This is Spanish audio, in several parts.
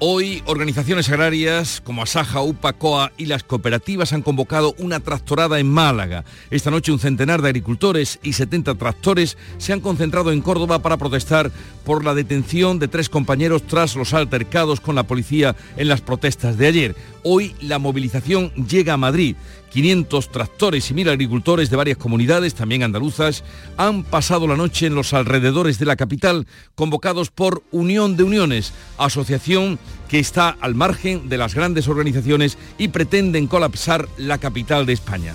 Hoy, organizaciones agrarias como Asaja, UPA, COA y las cooperativas han convocado una tractorada en Málaga. Esta noche un centenar de agricultores y 70 tractores se han concentrado en Córdoba para protestar por la detención de tres compañeros tras los altercados con la policía en las protestas de ayer. Hoy la movilización llega a Madrid. 500 tractores y mil agricultores de varias comunidades, también andaluzas, han pasado la noche en los alrededores de la capital, convocados por Unión de Uniones, asociación que está al margen de las grandes organizaciones y pretenden colapsar la capital de España.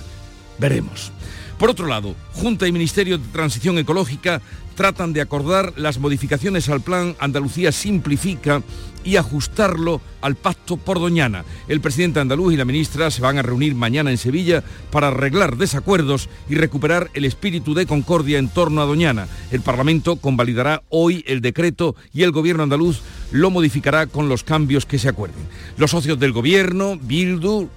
Veremos. Por otro lado, Junta y Ministerio de Transición Ecológica tratan de acordar las modificaciones al plan Andalucía Simplifica y ajustarlo al pacto por Doñana. El presidente andaluz y la ministra se van a reunir mañana en Sevilla para arreglar desacuerdos y recuperar el espíritu de concordia en torno a Doñana. El Parlamento convalidará hoy el decreto y el gobierno andaluz lo modificará con los cambios que se acuerden. Los socios del gobierno, Bildu,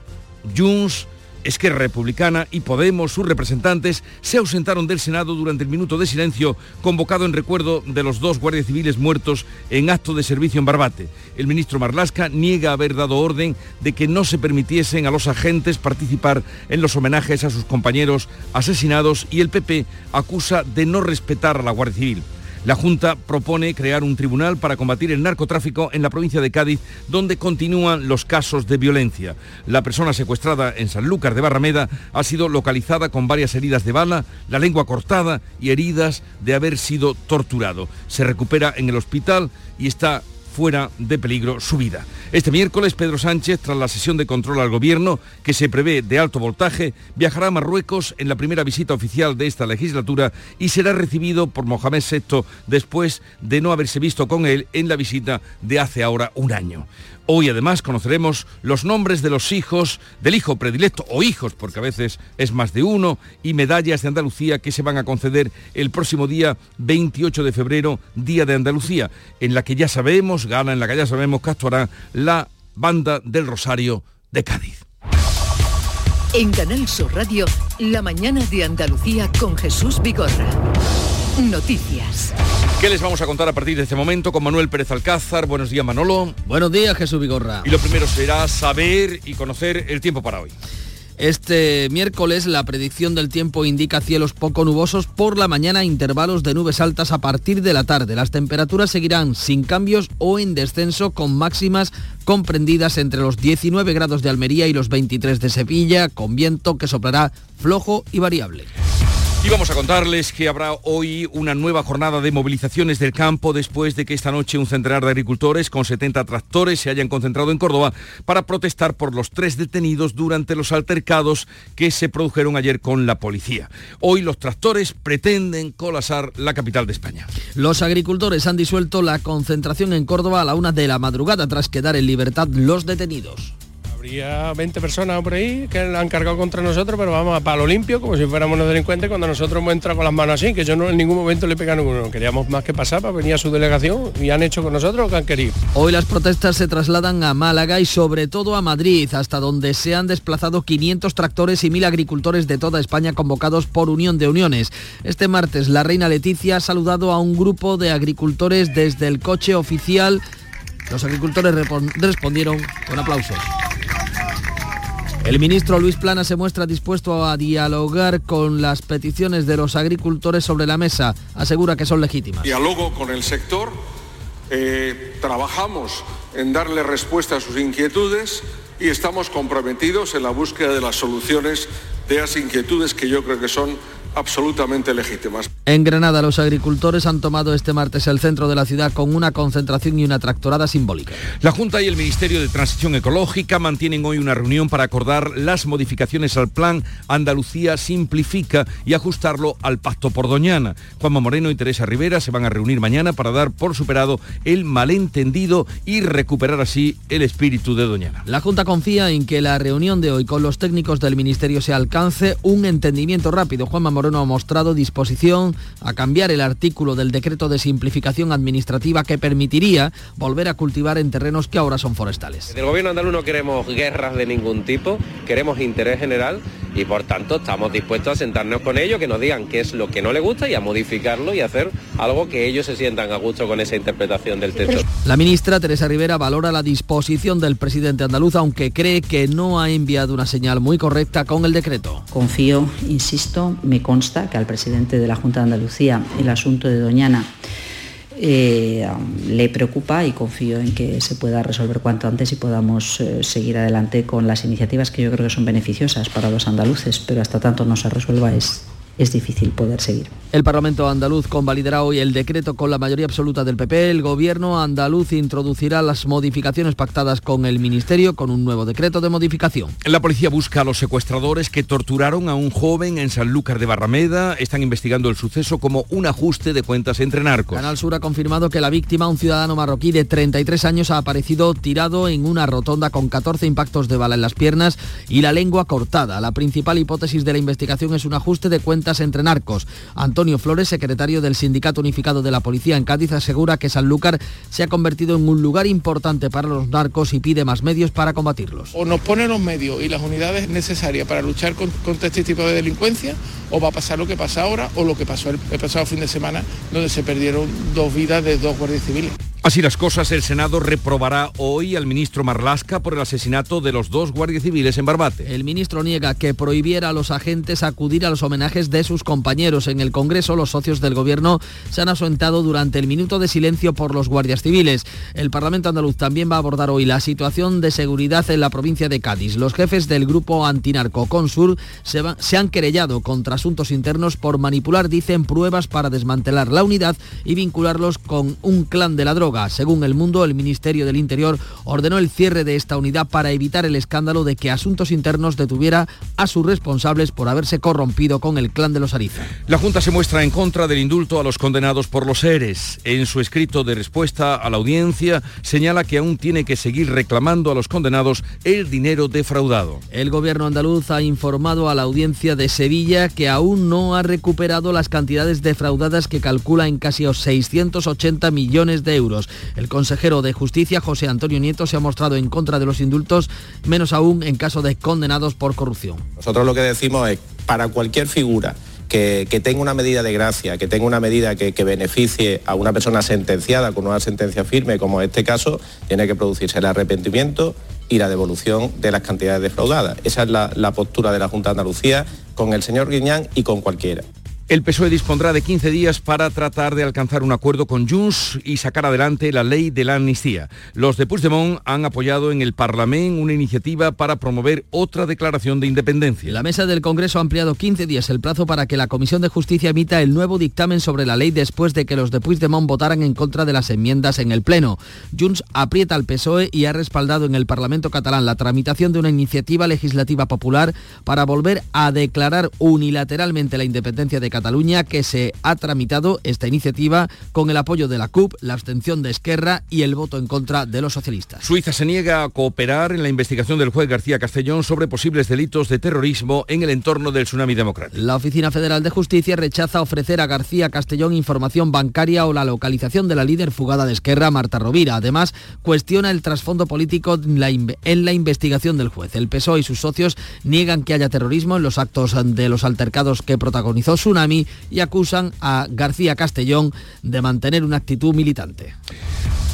Junts, Esquerra Republicana y Podemos, sus representantes, se ausentaron del Senado durante el minuto de silencio convocado en recuerdo de los dos guardias civiles muertos en acto de servicio en Barbate. El ministro Marlasca niega haber dado orden de que no se permitiesen a los agentes participar en los homenajes a sus compañeros asesinados y el PP acusa de no respetar a la Guardia Civil. La Junta propone crear un tribunal para combatir el narcotráfico en la provincia de Cádiz, donde continúan los casos de violencia. La persona secuestrada en Sanlúcar de Barrameda ha sido localizada con varias heridas de bala, la lengua cortada y heridas de haber sido torturado. Se recupera en el hospital y está fuera de peligro su vida. Este miércoles, Pedro Sánchez, tras la sesión de control al gobierno, que se prevé de alto voltaje, viajará a Marruecos en la primera visita oficial de esta legislatura y será recibido por Mohamed VI después de no haberse visto con él en la visita de hace ahora un año. Hoy además conoceremos los nombres de los hijos, del hijo predilecto o hijos, porque a veces es más de uno, y medallas de Andalucía que se van a conceder el próximo día 28 de febrero, Día de Andalucía, en la que ya sabemos, gana en la que ya sabemos que actuará la banda del Rosario de Cádiz. En Canal Sur Radio, la mañana de Andalucía con Jesús Vigorra. Noticias. ¿Qué les vamos a contar a partir de este momento con Manuel Pérez Alcázar? Buenos días, Manolo. Buenos días, Jesús Vigorra. Y lo primero será saber y conocer el tiempo para hoy. Este miércoles la predicción del tiempo indica cielos poco nubosos por la mañana, intervalos de nubes altas a partir de la tarde. Las temperaturas seguirán sin cambios o en descenso con máximas comprendidas entre los 19 grados de Almería y los 23 de Sevilla, con viento que soplará flojo y variable. Y vamos a contarles que habrá hoy una nueva jornada de movilizaciones del campo después de que esta noche un centenar de agricultores con 70 tractores se hayan concentrado en Córdoba para protestar por los tres detenidos durante los altercados que se produjeron ayer con la policía. Hoy los tractores pretenden colapsar la capital de España. Los agricultores han disuelto la concentración en Córdoba a la una de la madrugada tras quedar en libertad los detenidos. Habría 20 personas por ahí que la han cargado contra nosotros, pero vamos a palo limpio, como si fuéramos unos delincuentes, cuando nosotros hemos entrado con las manos así, que yo no en ningún momento le pegué a ninguno. Queríamos más que pasar para venir a su delegación y han hecho con nosotros lo que han querido. Hoy las protestas se trasladan a Málaga y sobre todo a Madrid, hasta donde se han desplazado 500 tractores y 1.000 agricultores de toda España convocados por Unión de Uniones. Este martes la reina Leticia ha saludado a un grupo de agricultores desde el coche oficial. Los agricultores respondieron con aplausos. El ministro Luis Plana se muestra dispuesto a dialogar con las peticiones de los agricultores sobre la mesa. Asegura que son legítimas. Diálogo con el sector, eh, trabajamos en darle respuesta a sus inquietudes y estamos comprometidos en la búsqueda de las soluciones de las inquietudes que yo creo que son absolutamente legítimas. En Granada los agricultores han tomado este martes el centro de la ciudad con una concentración y una tractorada simbólica. La Junta y el Ministerio de Transición Ecológica mantienen hoy una reunión para acordar las modificaciones al plan Andalucía Simplifica y ajustarlo al pacto por Doñana. Juanma Moreno y Teresa Rivera se van a reunir mañana para dar por superado el malentendido y recuperar así el espíritu de Doñana. La Junta confía en que la reunión de hoy con los técnicos del Ministerio el alcance un entendimiento rápido. Juanma Moreno ha mostrado disposición a cambiar el artículo del decreto de simplificación administrativa que permitiría volver a cultivar en terrenos que ahora son forestales. Del gobierno andaluz no queremos guerras de ningún tipo, queremos interés general y por tanto estamos dispuestos a sentarnos con ellos, que nos digan qué es lo que no les gusta y a modificarlo y hacer algo que ellos se sientan a gusto con esa interpretación del texto. La ministra Teresa Rivera valora la disposición del presidente andaluz, aunque cree que no ha enviado una señal muy correcta con el decreto. Confío, insisto, me consta que al presidente de la Junta de Andalucía el asunto de Doñana eh, le preocupa y confío en que se pueda resolver cuanto antes y podamos eh, seguir adelante con las iniciativas que yo creo que son beneficiosas para los andaluces, pero hasta tanto no se resuelva es es difícil poder seguir. El Parlamento andaluz convalidará hoy el decreto con la mayoría absoluta del PP. El gobierno andaluz introducirá las modificaciones pactadas con el Ministerio con un nuevo decreto de modificación. La policía busca a los secuestradores que torturaron a un joven en Sanlúcar de Barrameda. Están investigando el suceso como un ajuste de cuentas entre narcos. Canal Sur ha confirmado que la víctima, un ciudadano marroquí de 33 años, ha aparecido tirado en una rotonda con 14 impactos de bala en las piernas y la lengua cortada. La principal hipótesis de la investigación es un ajuste de cuentas entre narcos. Antonio Flores, secretario del Sindicato Unificado de la Policía en Cádiz, asegura que Sanlúcar se ha convertido en un lugar importante para los narcos y pide más medios para combatirlos. O nos ponen los medios y las unidades necesarias para luchar contra este tipo de delincuencia, o va a pasar lo que pasa ahora o lo que pasó el, el pasado fin de semana, donde se perdieron dos vidas de dos guardias civiles. Así las cosas, el Senado reprobará hoy al ministro Marlasca por el asesinato de los dos guardias civiles en Barbate. El ministro niega que prohibiera a los agentes acudir a los homenajes de sus compañeros. En el Congreso, los socios del Gobierno se han asentado durante el minuto de silencio por los guardias civiles. El Parlamento andaluz también va a abordar hoy la situación de seguridad en la provincia de Cádiz. Los jefes del grupo antinarco Consur se, se han querellado contra asuntos internos por manipular, dicen, pruebas para desmantelar la unidad y vincularlos con un clan de la droga. Según El Mundo, el Ministerio del Interior ordenó el cierre de esta unidad para evitar el escándalo de que Asuntos Internos detuviera a sus responsables por haberse corrompido con el clan de los Ariza. La Junta se muestra en contra del indulto a los condenados por los ERES. En su escrito de respuesta a la audiencia señala que aún tiene que seguir reclamando a los condenados el dinero defraudado. El gobierno andaluz ha informado a la audiencia de Sevilla que aún no ha recuperado las cantidades defraudadas que calcula en casi 680 millones de euros. El consejero de Justicia, José Antonio Nieto, se ha mostrado en contra de los indultos, menos aún en caso de condenados por corrupción. Nosotros lo que decimos es, para cualquier figura que, tenga una medida de gracia, que tenga una medida que, beneficie a una persona sentenciada con una sentencia firme, como este caso, tiene que producirse el arrepentimiento y la devolución de las cantidades defraudadas. Esa es la, la postura de la Junta de Andalucía con el señor Guiñán y con cualquiera. El PSOE dispondrá de 15 días para tratar de alcanzar un acuerdo con Junts y sacar adelante la ley de la amnistía. Los de Puigdemont han apoyado en el Parlamento una iniciativa para promover otra declaración de independencia. La mesa del Congreso ha ampliado 15 días el plazo para que la Comisión de Justicia emita el nuevo dictamen sobre la ley después de que los de Puigdemont votaran en contra de las enmiendas en el Pleno. Junts aprieta al PSOE y ha respaldado en el Parlamento catalán la tramitación de una iniciativa legislativa popular para volver a declarar unilateralmente la independencia de Cataluña que se ha tramitado esta iniciativa con el apoyo de la CUP, la abstención de Esquerra y el voto en contra de los socialistas. Suiza se niega a cooperar en la investigación del juez García Castellón sobre posibles delitos de terrorismo en el entorno del tsunami democrático. La Oficina Federal de Justicia rechaza ofrecer a García Castellón información bancaria o la localización de la líder fugada de Esquerra, Marta Rovira. Además, cuestiona el trasfondo político en la, en la investigación del juez. El PSOE y sus socios niegan que haya terrorismo en los actos de los altercados que protagonizó Y acusan a García Castellón de mantener una actitud militante.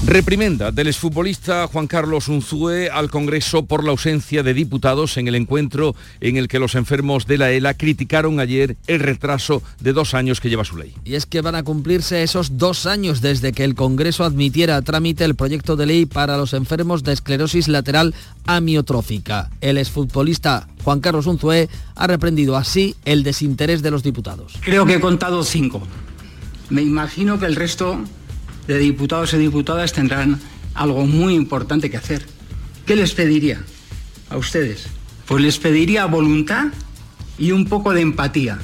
Reprimenda del exfutbolista Juan Carlos Unzúe al Congreso por la ausencia de diputados en el encuentro en el que los enfermos de la ELA criticaron ayer el retraso de dos años que lleva su ley. Y es que van a cumplirse esos dos años desde que el Congreso admitiera a trámite el proyecto de ley para los enfermos de esclerosis lateral amiotrófica. El exfutbolista Juan Carlos Unzué ha reprendido así el desinterés de los diputados. Creo que he contado cinco. Me imagino que el resto de diputados y diputadas tendrán algo muy importante que hacer. ¿Qué les pediría a ustedes? Pues les pediría voluntad y un poco de empatía.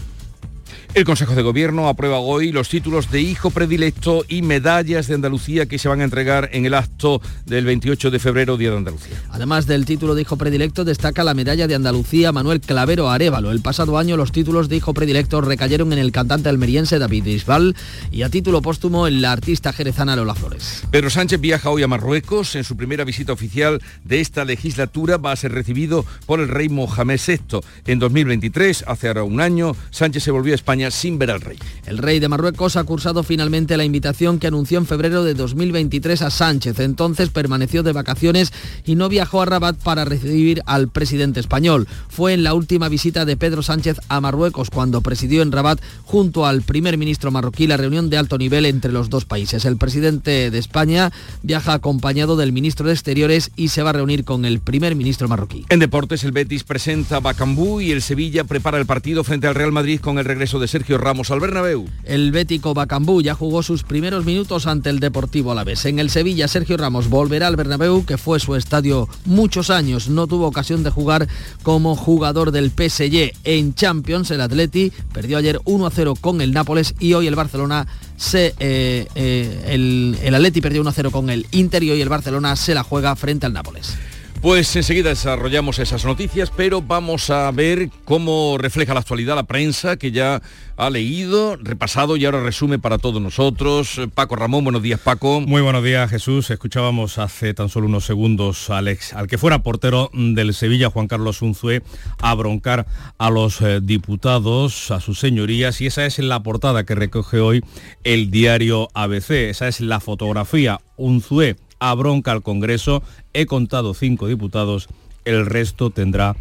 El Consejo de Gobierno aprueba hoy los títulos de hijo predilecto y medallas de Andalucía que se van a entregar en el acto del 28 de febrero, Día de Andalucía. Además del título de hijo predilecto, destaca la medalla de Andalucía Manuel Clavero Arevalo. El pasado año los títulos de hijo predilecto recayeron en el cantante almeriense David Isbal y a título póstumo en la artista jerezana Lola Flores. Pedro Sánchez viaja hoy a Marruecos. En su primera visita oficial de esta legislatura va a ser recibido por el rey Mohamed VI. En 2023, hace ahora un año, Sánchez se volvió a España sin ver al rey. El rey de Marruecos ha cursado finalmente la invitación que anunció en febrero de 2023 a Sánchez. Entonces permaneció de vacaciones y no viajó a Rabat para recibir al presidente español. Fue en la última visita de Pedro Sánchez a Marruecos cuando presidió en Rabat junto al primer ministro marroquí la reunión de alto nivel entre los dos países. El presidente de España viaja acompañado del ministro de Exteriores y se va a reunir con el primer ministro marroquí. En deportes, el Betis presenta Bacambú y el Sevilla prepara el partido frente al Real Madrid con el regreso de Sergio Ramos al Bernabéu. El bético Bacambú ya jugó sus primeros minutos ante el Deportivo Alavés. En el Sevilla, Sergio Ramos volverá al Bernabéu, que fue su estadio muchos años. No tuvo ocasión de jugar como jugador del PSG. En Champions, el Atleti perdió ayer 1-0 con el Nápoles y hoy el Barcelona se, eh, eh, el, el Atleti perdió 1-0 con el Inter y hoy el Barcelona se la juega frente al Nápoles. Pues enseguida desarrollamos esas noticias, pero vamos a ver cómo refleja la actualidad la prensa que ya ha leído, repasado y ahora resume para todos nosotros. Paco Ramón, buenos días Paco. Muy buenos días Jesús. Escuchábamos hace tan solo unos segundos al, ex, al que fuera portero del Sevilla, Juan Carlos Unzué, a broncar a los eh, diputados, a sus señorías, y esa es la portada que recoge hoy el diario ABC. Esa es la fotografía. Unzué a bronca al Congreso. He contado cinco diputados, el resto tendrá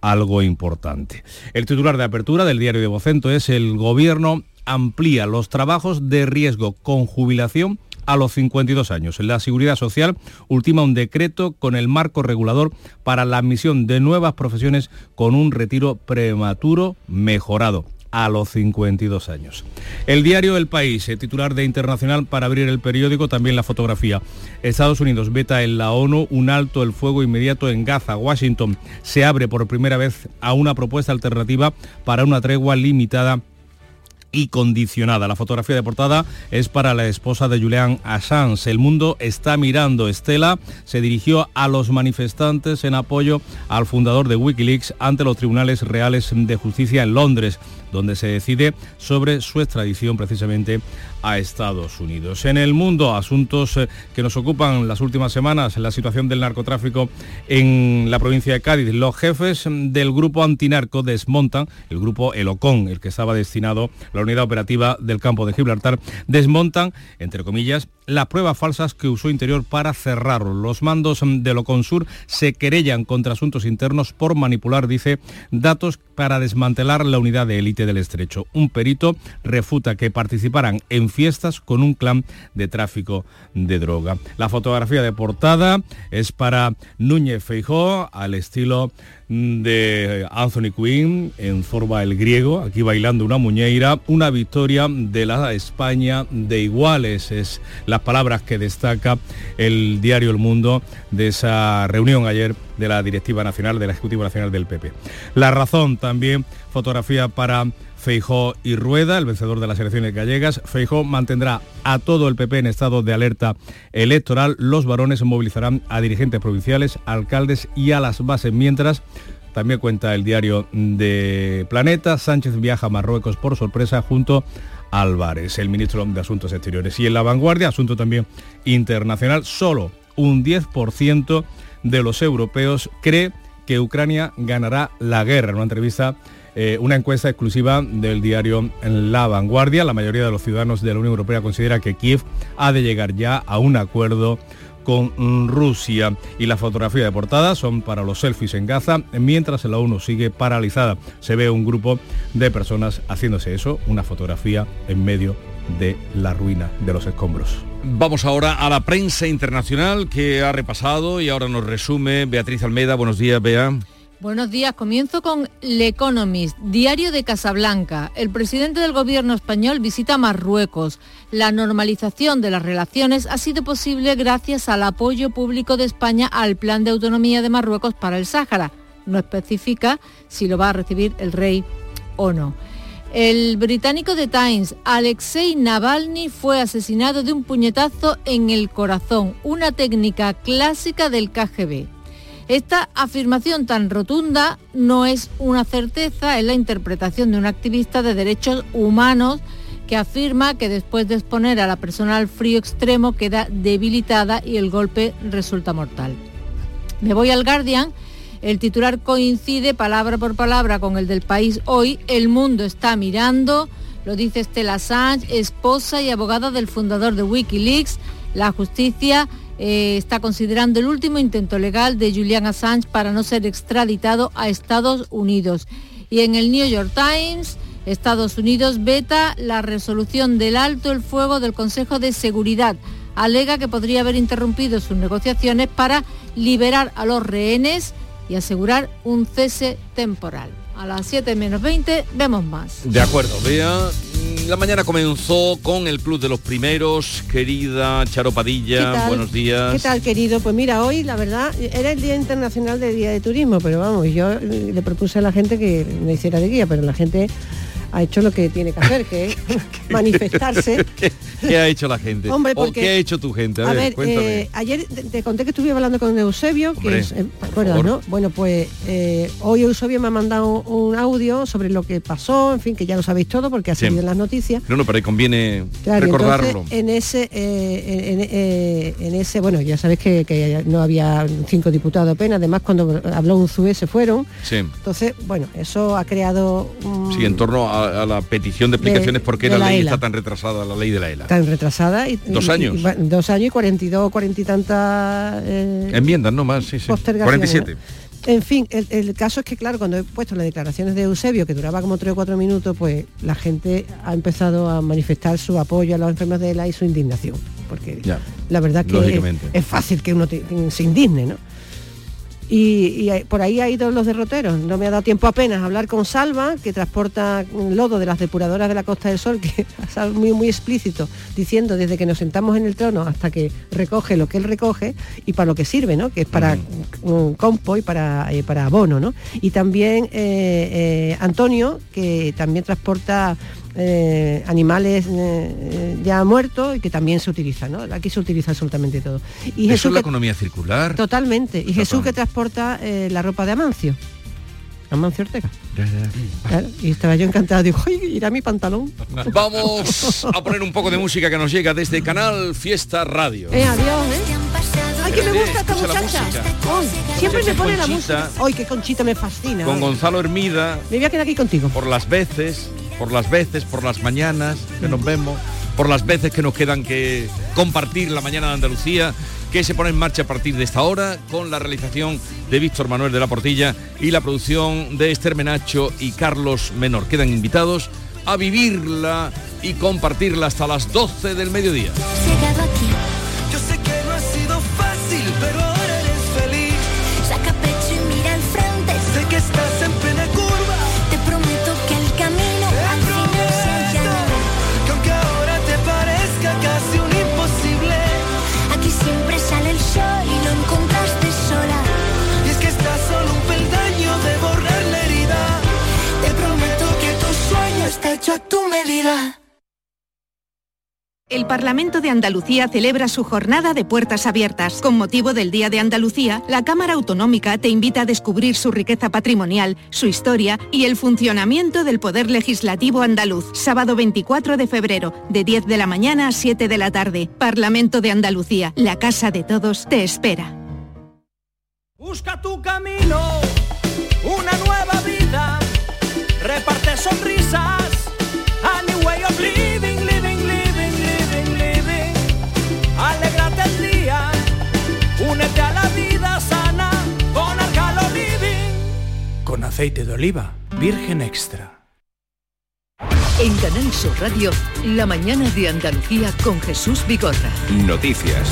algo importante. El titular de apertura del diario de Vocento es el gobierno amplía los trabajos de riesgo con jubilación a los 52 años. La Seguridad Social ultima un decreto con el marco regulador para la admisión de nuevas profesiones con un retiro prematuro mejorado a los 52 años. El diario El País, el titular de Internacional para abrir el periódico, también la fotografía. Estados Unidos veta en la ONU un alto el fuego inmediato en Gaza. Washington se abre por primera vez a una propuesta alternativa para una tregua limitada y condicionada. La fotografía de portada es para la esposa de Julian Assange. El mundo está mirando. Estela se dirigió a los manifestantes en apoyo al fundador de Wikileaks ante los tribunales reales de justicia en Londres donde se decide sobre su extradición precisamente a Estados Unidos. En el mundo, asuntos eh, que nos ocupan las últimas semanas, la situación del narcotráfico en la provincia de Cádiz. Los jefes del grupo antinarco desmontan, el grupo Elocón, el que estaba destinado, la unidad operativa del campo de Gibraltar, desmontan, entre comillas, las pruebas falsas que usó Interior para cerrarlo. Los mandos de Loconsur se querellan contra asuntos internos por manipular, dice, datos para desmantelar la unidad de élite del estrecho. Un perito refuta que participaran en fiestas con un clan de tráfico de droga. La fotografía de portada es para Núñez Feijó al estilo de Anthony Quinn en Zorba el griego, aquí bailando una muñeira, una victoria de la España de iguales, es las palabras que destaca el diario El Mundo de esa reunión ayer de la Directiva Nacional, de la Ejecutiva Nacional del PP. La razón también, fotografía para Feijó y Rueda, el vencedor de las elecciones gallegas. Feijó mantendrá a todo el PP en estado de alerta electoral. Los varones movilizarán a dirigentes provinciales, alcaldes y a las bases, mientras también cuenta el diario de Planeta, Sánchez viaja a Marruecos por sorpresa junto Álvarez, el ministro de Asuntos Exteriores. Y en la vanguardia, asunto también internacional, solo un 10% de los europeos cree que Ucrania ganará la guerra. En una entrevista eh, una encuesta exclusiva del diario La Vanguardia. La mayoría de los ciudadanos de la Unión Europea considera que Kiev ha de llegar ya a un acuerdo con Rusia y la fotografía de portada son para los selfies en Gaza mientras la ONU sigue paralizada. Se ve un grupo de personas haciéndose eso, una fotografía en medio de la ruina de los escombros. Vamos ahora a la prensa internacional que ha repasado y ahora nos resume Beatriz Almeida. Buenos días, Bea. Buenos días, comienzo con Le Economist, diario de Casablanca. El presidente del gobierno español visita Marruecos. La normalización de las relaciones ha sido posible gracias al apoyo público de España al plan de autonomía de Marruecos para el Sáhara. No especifica si lo va a recibir el rey o no. El británico The Times, Alexei Navalny, fue asesinado de un puñetazo en el corazón, una técnica clásica del KGB. Esta afirmación tan rotunda no es una certeza, es la interpretación de un activista de derechos humanos que afirma que después de exponer a la persona al frío extremo queda debilitada y el golpe resulta mortal. Me voy al Guardian. El titular coincide palabra por palabra con el del país hoy. El mundo está mirando, lo dice Stella Assange, esposa y abogada del fundador de Wikileaks. La justicia eh, está considerando el último intento legal de Julian Assange para no ser extraditado a Estados Unidos. Y en el New York Times, Estados Unidos veta la resolución del alto el fuego del Consejo de Seguridad. Alega que podría haber interrumpido sus negociaciones para liberar a los rehenes y asegurar un cese temporal. A las 7 menos 20 vemos más. De acuerdo, vea. La mañana comenzó con el Club de los Primeros. Querida Charo Padilla, buenos días. ¿Qué tal, querido? Pues mira, hoy la verdad era el Día Internacional del Día de Turismo, pero vamos, yo le propuse a la gente que me hiciera de guía, pero la gente ha hecho lo que tiene que hacer, que es manifestarse. ¿Qué, ha hecho la gente? Hombre, ¿O qué ha hecho tu gente? A, ver, eh, ayer te, conté que estuve hablando con Eusebio, que es, eh, ¿no? Bueno, pues eh, hoy Eusebio me ha mandado un audio sobre lo que pasó, en fin, que ya lo sabéis todo porque ha salido en las noticias. No, no, pero ahí conviene recordarlo. en ese, en, ese, bueno, ya sabéis que, no había cinco diputados apenas, además cuando habló un ZUE se fueron. Sí. Entonces, bueno, eso ha creado... Sí, en torno a a, la petición de explicaciones por qué la, ley está tan retrasada, la ley de la ELA. Tan retrasada. Y, dos años. dos años y 42, 40 y tantas... Eh, Enmiendas, no más, sí, sí. 47. En fin, el, caso es que, claro, cuando he puesto las declaraciones de Eusebio, que duraba como 3 o 4 minutos, pues la gente ha empezado a manifestar su apoyo a los enfermos de ELA y su indignación. Porque la verdad que es, es, fácil que uno se indigne, ¿no? Y, por ahí ha ido los derroteros. No me ha dado tiempo apenas a hablar con Salva, que transporta lodo de las depuradoras de la Costa del Sol, que es muy, muy explícito, diciendo desde que nos sentamos en el trono hasta que recoge lo que él recoge y para lo que sirve, ¿no? que es para un compo y para, eh, para abono. ¿no? Y también eh, eh, Antonio, que también transporta eh, animales eh, ya muertos y que también se utilizan, ¿no? Aquí se utiliza absolutamente todo. Y Eso es la economía circular. Totalmente. Y Jesús que transporta eh, la ropa de Amancio. Amancio Ortega. y estaba yo encantado, digo, ¡ay, irá mi pantalón! Vamos a poner un poco de música que nos llega desde Canal Fiesta Radio. Eh, adiós, ¿eh? ¡Ay, que me gusta esta muchacha! siempre me pone la música. ¡Ay, qué conchita me fascina! Con Gonzalo Hermida. Me voy a quedar aquí contigo. Por las veces por las veces, por las mañanas que nos vemos, por las veces que nos quedan que compartir la mañana de Andalucía, que se pone en marcha a partir de esta hora con la realización de Víctor Manuel de la Portilla y la producción de Esther Menacho y Carlos Menor. Quedan invitados a vivirla y compartirla hasta las 12 del mediodía. Tu medida. El Parlamento de Andalucía celebra su jornada de puertas abiertas. Con motivo del Día de Andalucía, la Cámara Autonómica te invita a descubrir su riqueza patrimonial, su historia y el funcionamiento del Poder Legislativo andaluz. Sábado 24 de febrero, de 10 de la mañana a 7 de la tarde. Parlamento de Andalucía, la casa de todos, te espera. Busca tu camino, aceite de oliva, virgen extra. En Canal Sur Radio, la mañana de Andalucía con Jesús Bigorra. Noticias.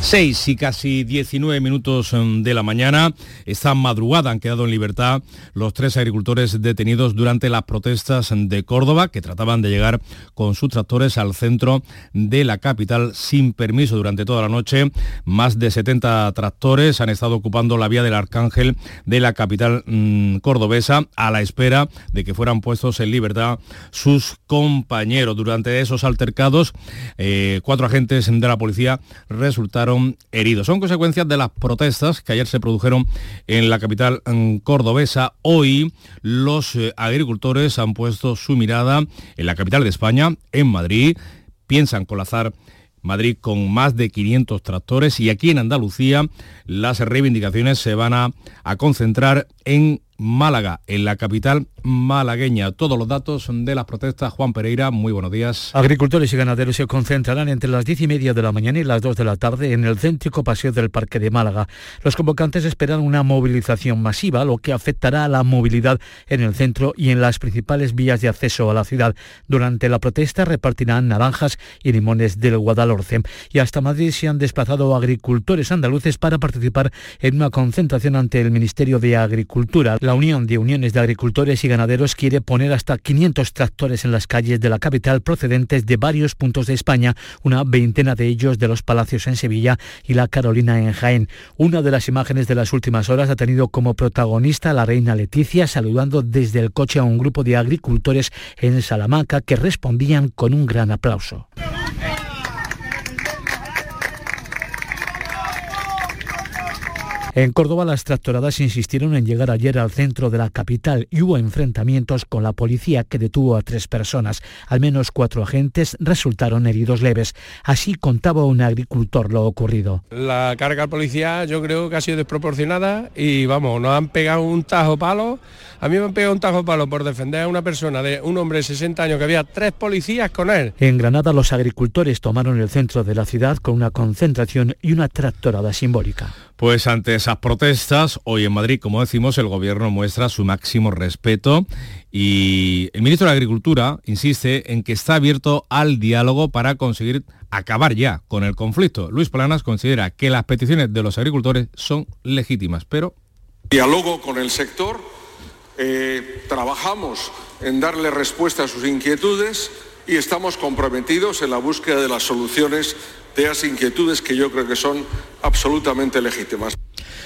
6 y casi 19 minutos mm, de la mañana. Esta madrugada han quedado en libertad los tres agricultores detenidos durante las protestas de Córdoba que trataban de llegar con sus tractores al centro de la capital sin permiso durante toda la noche. Más de 70 tractores han estado ocupando la vía del Arcángel de la capital mmm, cordobesa a la espera de que fueran puestos en libertad sus compañeros. Durante esos altercados, eh, cuatro agentes de la policía resultaron heridos. Son consecuencias de las protestas que ayer se produjeron en la capital mm, cordobesa. Hoy los eh, agricultores han puesto su mirada en la capital de España, en Madrid. Piensan colazar Madrid con más de 500 tractores y aquí en Andalucía las reivindicaciones se van a, a concentrar en Málaga, en la capital malagueña. Todos los datos de las protestas. Juan Pereira, muy buenos días. Agricultores y ganaderos se concentrarán entre las diez y media de la mañana y las 2 de la tarde en el céntrico paseo del Parque de Málaga. Los convocantes esperan una movilización masiva, lo que afectará a la movilidad en el centro y en las principales vías de acceso a la ciudad. Durante la protesta repartirán naranjas y limones del Guadalhorce. Y hasta Madrid se han desplazado agricultores andaluces para participar en una concentración ante el Ministerio de Agricultura. La Unión de Uniones de Agricultores y Ganaderos quiere poner hasta 500 tractores en las calles de la capital procedentes de varios puntos de España, una veintena de ellos de los Palacios en Sevilla y la Carolina en Jaén. Una de las imágenes de las últimas horas ha tenido como protagonista a la reina Leticia saludando desde el coche a un grupo de agricultores en Salamanca que respondían con un gran aplauso. En Córdoba las tractoradas insistieron en llegar ayer al centro de la capital y hubo enfrentamientos con la policía que detuvo a tres personas. Al menos cuatro agentes resultaron heridos leves. Así contaba un agricultor lo ocurrido. La carga al policía yo creo que ha sido desproporcionada y vamos, nos han pegado un tajo palo. A mí me han pegado un tajo palo por defender a una persona de un hombre de 60 años que había tres policías con él. En Granada los agricultores tomaron el centro de la ciudad con una concentración y una tractorada simbólica. Pues ante esas protestas, hoy en Madrid, como decimos, el gobierno muestra su máximo respeto y el ministro de Agricultura insiste en que está abierto al diálogo para conseguir acabar ya con el conflicto. Luis Planas considera que las peticiones de los agricultores son legítimas, pero... Diálogo con el sector, eh, trabajamos en darle respuesta a sus inquietudes y estamos comprometidos en la búsqueda de las soluciones de esas inquietudes que yo creo que son absolutamente legítimas.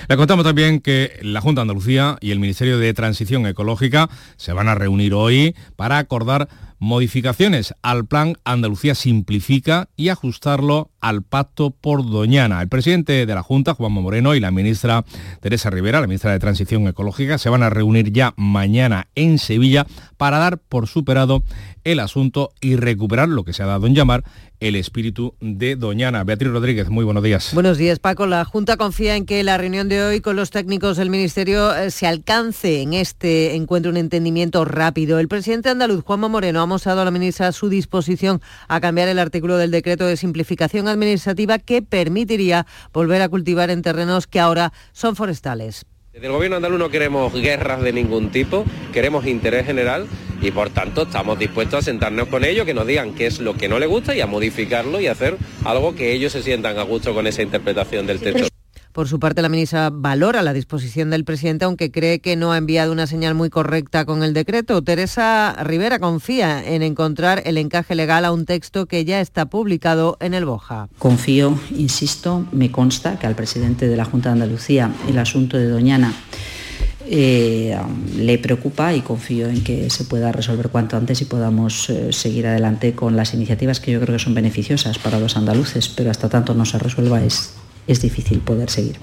Le contamos también que la Junta de Andalucía y el Ministerio de Transición Ecológica se van a reunir hoy para acordar modificaciones al plan Andalucía Simplifica y ajustarlo al pacto por Doñana. El presidente de la Junta, Juanma Moreno, y la ministra Teresa Rivera, la ministra de Transición Ecológica, se van a reunir ya mañana en Sevilla para dar por superado el asunto y recuperar lo que se ha dado en llamar el espíritu de Doñana. Beatriz Rodríguez, muy buenos días. Buenos días, Paco. La Junta confía en que la reunión de hoy con los técnicos del Ministerio eh, se alcance en este encuentro un entendimiento rápido. El presidente andaluz, Juanma Moreno, ha mostrado a la ministra su disposición a cambiar el artículo del decreto de simplificación administrativa que permitiría volver a cultivar en terrenos que ahora son forestales. Desde el gobierno andaluz no queremos guerras de ningún tipo, queremos interés general y por tanto estamos dispuestos a sentarnos con ellos, que nos digan qué es lo que no les gusta y a modificarlo y hacer algo que ellos se sientan a gusto con esa interpretación del texto. Por su parte, la ministra valora la disposición del presidente, aunque cree que no ha enviado una señal muy correcta con el decreto. Teresa Rivera confía en encontrar el encaje legal a un texto que ya está publicado en el Boja. Confío, insisto, me consta que al presidente de la Junta de Andalucía el asunto de Doñana eh, le preocupa y confío en que se pueda resolver cuanto antes y podamos eh, seguir adelante con las iniciativas que yo creo que son beneficiosas para los andaluces, pero hasta tanto no se resuelva es es difícil poder seguir.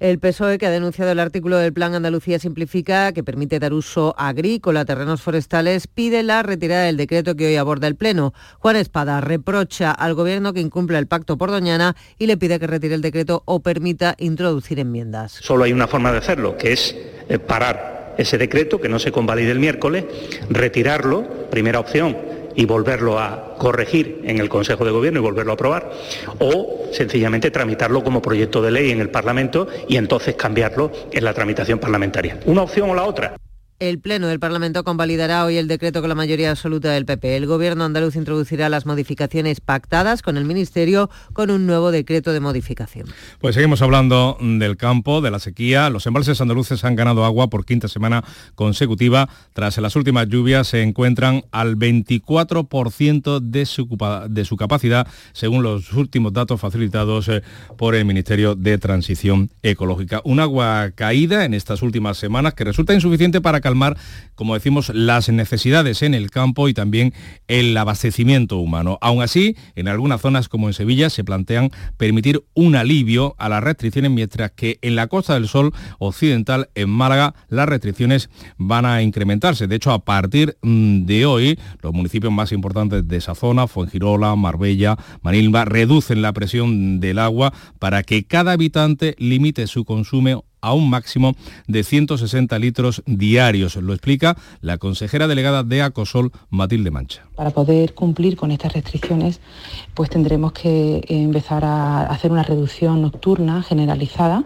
El PSOE, que ha denunciado el artículo del Plan Andalucía Simplifica, que permite dar uso agrícola a terrenos forestales, pide la retirada del decreto que hoy aborda el Pleno. Juan Espada reprocha al Gobierno que incumple el pacto por Doñana y le pide que retire el decreto o permita introducir enmiendas. Solo hay una forma de hacerlo, que es eh, parar ese decreto, que no se convalide el miércoles, retirarlo, primera opción, y volverlo a corregir en el Consejo de Gobierno y volverlo a aprobar, o sencillamente tramitarlo como proyecto de ley en el Parlamento y entonces cambiarlo en la tramitación parlamentaria. Una opción o la otra. El Pleno del Parlamento convalidará hoy el decreto con la mayoría absoluta del PP. El Gobierno andaluz introducirá las modificaciones pactadas con el Ministerio con un nuevo decreto de modificación. Pues seguimos hablando del campo, de la sequía. Los embalses andaluces han ganado agua por quinta semana consecutiva. Tras las últimas lluvias se encuentran al 24% de su, capacidad, según los últimos datos facilitados eh, por el Ministerio de Transición Ecológica. Un agua caída en estas últimas semanas que resulta insuficiente para calmar, como decimos, las necesidades en el campo y también el abastecimiento humano. Aún así, en algunas zonas como en Sevilla se plantean permitir un alivio a las restricciones, mientras que en la Costa del Sol Occidental, en Málaga, las restricciones van a incrementarse. De hecho, a partir mm, de hoy, los municipios más importantes de esa zona, Fuengirola, Marbella, Manilva, reducen la presión del agua para que cada habitante limite su consumo a un máximo de 160 litros diarios. Lo explica la consejera delegada de Acosol, Matilde Mancha. Para poder cumplir con estas restricciones, pues tendremos que empezar a hacer una reducción nocturna generalizada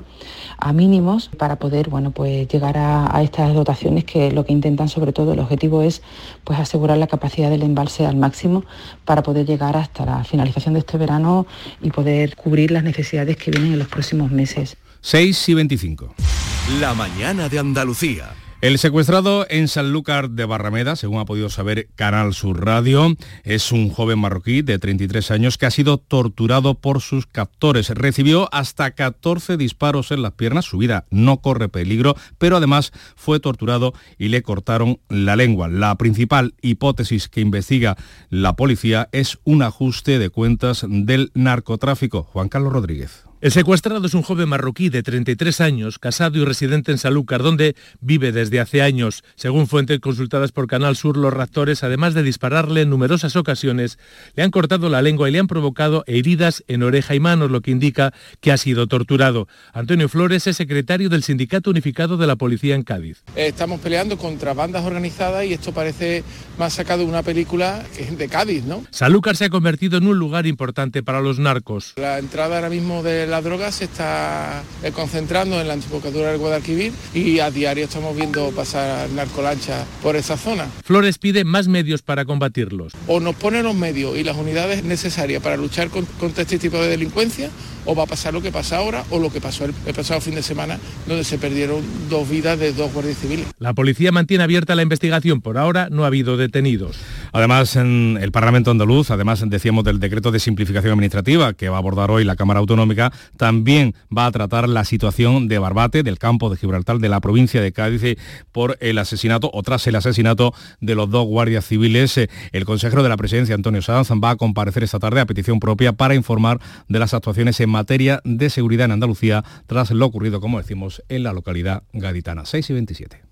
a mínimos para poder bueno, pues llegar a, estas dotaciones que lo que intentan sobre todo el objetivo es pues asegurar la capacidad del embalse al máximo para poder llegar hasta la finalización de este verano y poder cubrir las necesidades que vienen en los próximos meses. 6 y 25. La mañana de Andalucía. El secuestrado en Sanlúcar de Barrameda, según ha podido saber Canal Sur Radio, es un joven marroquí de 33 años que ha sido torturado por sus captores. Recibió hasta 14 disparos en las piernas, su vida no corre peligro, pero además fue torturado y le cortaron la lengua. La principal hipótesis que investiga la policía es un ajuste de cuentas del narcotráfico. Juan Carlos Rodríguez. El secuestrado es un joven marroquí de 33 años, casado y residente en Sanlúcar, donde vive desde hace años. Según fuentes consultadas por Canal Sur, los raptores, además de dispararle en numerosas ocasiones, le han cortado la lengua y le han provocado heridas en oreja y manos, lo que indica que ha sido torturado. Antonio Flores es secretario del Sindicato Unificado de la Policía en Cádiz. Estamos peleando contra bandas organizadas y esto parece más sacado de una película de Cádiz, ¿no? Sanlúcar se ha convertido en un lugar importante para los narcos. La entrada ahora mismo de la droga se está eh, concentrando en la desembocadura del Guadalquivir y a diario estamos viendo pasar narcolanchas por esa zona. Flores pide más medios para combatirlos. O nos ponen los medios y las unidades necesarias para luchar contra este tipo de delincuencia o va a pasar lo que pasa ahora o lo que pasó el, pasado fin de semana donde se perdieron dos vidas de dos guardias civiles. La policía mantiene abierta la investigación. Por ahora no ha habido detenidos. Además, en el Parlamento andaluz, además decíamos del decreto de simplificación administrativa que va a abordar hoy la Cámara Autonómica, también va a tratar la situación de Barbate, del campo de Gibraltar, de la provincia de Cádiz, por el asesinato o tras el asesinato de los dos guardias civiles. Eh, el consejero de la presidencia, Antonio Sanz, va a comparecer esta tarde a petición propia para informar de las actuaciones en materia de seguridad en Andalucía tras lo ocurrido, como decimos, en la localidad gaditana. 6 y 27.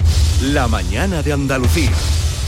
La mañana de Andalucía.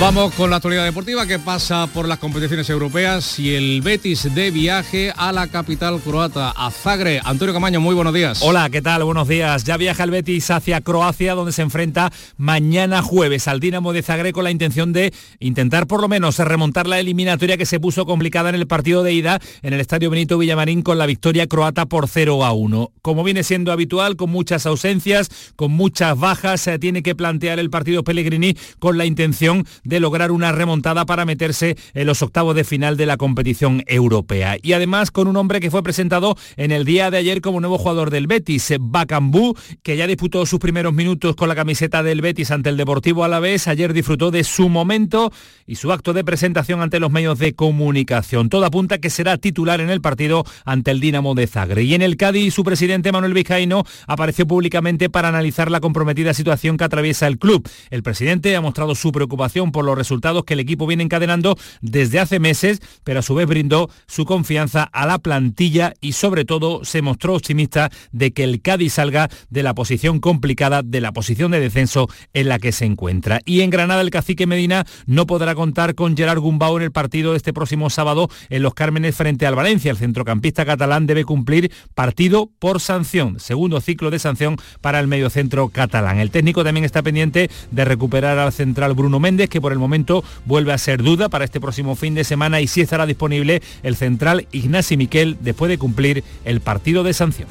Vamos con la actualidad deportiva que pasa por las competiciones europeas y el Betis de viaje a la capital croata, a Zagreb. Antonio Camaño, muy buenos días. Hola, ¿qué tal? Buenos días. Ya viaja el Betis hacia Croacia, donde se enfrenta mañana jueves al Dinamo de Zagreb con la intención de intentar por lo menos remontar la eliminatoria que se puso complicada en el partido de ida en el Estadio Benito Villamarín con la victoria croata por 0 a 1. Como viene siendo habitual, con muchas ausencias, con muchas bajas, se tiene que plantear el partido Pellegrini con la intención de lograr una remontada para meterse en los octavos de final de la competición europea. Y además con un hombre que fue presentado en el día de ayer como nuevo jugador del Betis, Bacambú, que ya disputó sus primeros minutos con la camiseta del Betis ante el Deportivo Alavés. Ayer disfrutó de su momento y su acto de presentación ante los medios de comunicación. Todo apunta que será titular en el partido ante el Dinamo de Zagreb. Y en el Cádiz, su presidente Manuel Vizcaíno apareció públicamente para analizar la comprometida situación que atraviesa el club. El presidente ha mostrado su preocupación por por los resultados que el equipo viene encadenando desde hace meses, pero a su vez brindó su confianza a la plantilla y sobre todo se mostró optimista de que el Cádiz salga de la posición complicada, de la posición de descenso en la que se encuentra. Y en Granada el cacique Medina no podrá contar con Gerard Gumbau en el partido de este próximo sábado en Los Cármenes frente al Valencia. El centrocampista catalán debe cumplir partido por sanción, segundo ciclo de sanción para el mediocentro catalán. El técnico también está pendiente de recuperar al central Bruno Méndez, que por el momento vuelve a ser duda para este próximo fin de semana y sí estará disponible el central Ignasi Miquel después de cumplir el partido de sanción.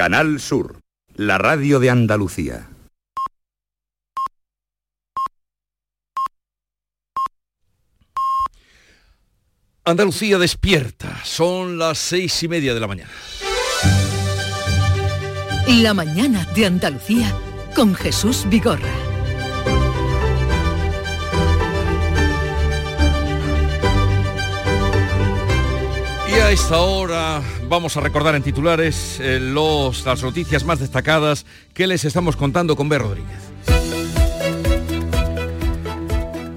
Canal Sur, la radio de Andalucía. Andalucía despierta. Son las seis y media de la mañana. La mañana de Andalucía con Jesús Vigorra. Y a esta hora vamos a recordar en titulares eh, los, las noticias más destacadas que les estamos contando con B. Rodríguez.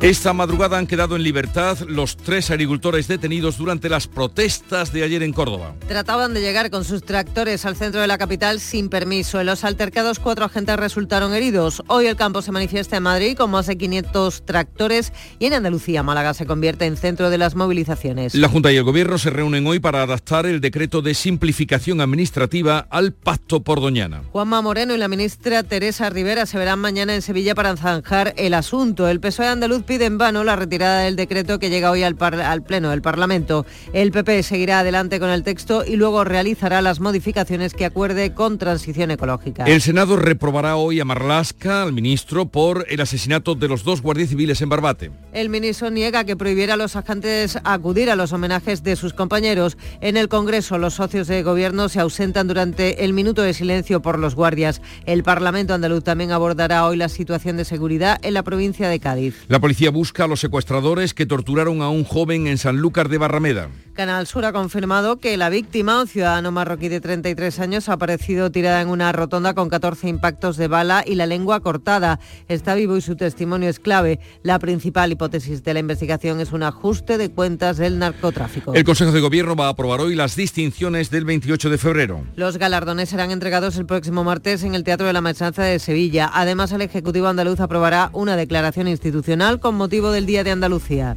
Esta madrugada han quedado en libertad los tres agricultores detenidos durante las protestas de ayer en Córdoba. Trataban de llegar con sus tractores al centro de la capital sin permiso. En los altercados cuatro agentes resultaron heridos. Hoy el campo se manifiesta en Madrid con más de 500 tractores y en Andalucía Málaga se convierte en centro de las movilizaciones. La Junta y el Gobierno se reúnen hoy para adaptar el decreto de simplificación administrativa al pacto por Doñana. Juanma Moreno y la ministra Teresa Rivera se verán mañana en Sevilla para zanjar el asunto. El PSOE andaluz pide en vano la retirada del decreto que llega hoy al, al, Pleno del Parlamento. El PP seguirá adelante con el texto y luego realizará las modificaciones que acuerde con Transición Ecológica. El Senado reprobará hoy a Marlasca, al ministro, por el asesinato de los dos guardias civiles en Barbate. El ministro niega que prohibiera a los agentes acudir a los homenajes de sus compañeros. En el Congreso, los socios de gobierno se ausentan durante el minuto de silencio por los guardias. El Parlamento andaluz también abordará hoy la situación de seguridad en la provincia de Cádiz. La policía busca a los secuestradores que torturaron a un joven en Sanlúcar de Barrameda. Canal Sur ha confirmado que la víctima, un ciudadano marroquí de 33 años, ha aparecido tirada en una rotonda con 14 impactos de bala y la lengua cortada. Está vivo y su testimonio es clave. La principal hipótesis de la investigación es un ajuste de cuentas del narcotráfico. El Consejo de Gobierno va a aprobar hoy las distinciones del 28 de febrero. Los galardones serán entregados el próximo martes en el Teatro de la Maestranza de Sevilla. Además, el Ejecutivo andaluz aprobará una declaración institucional con motivo del Día de Andalucía.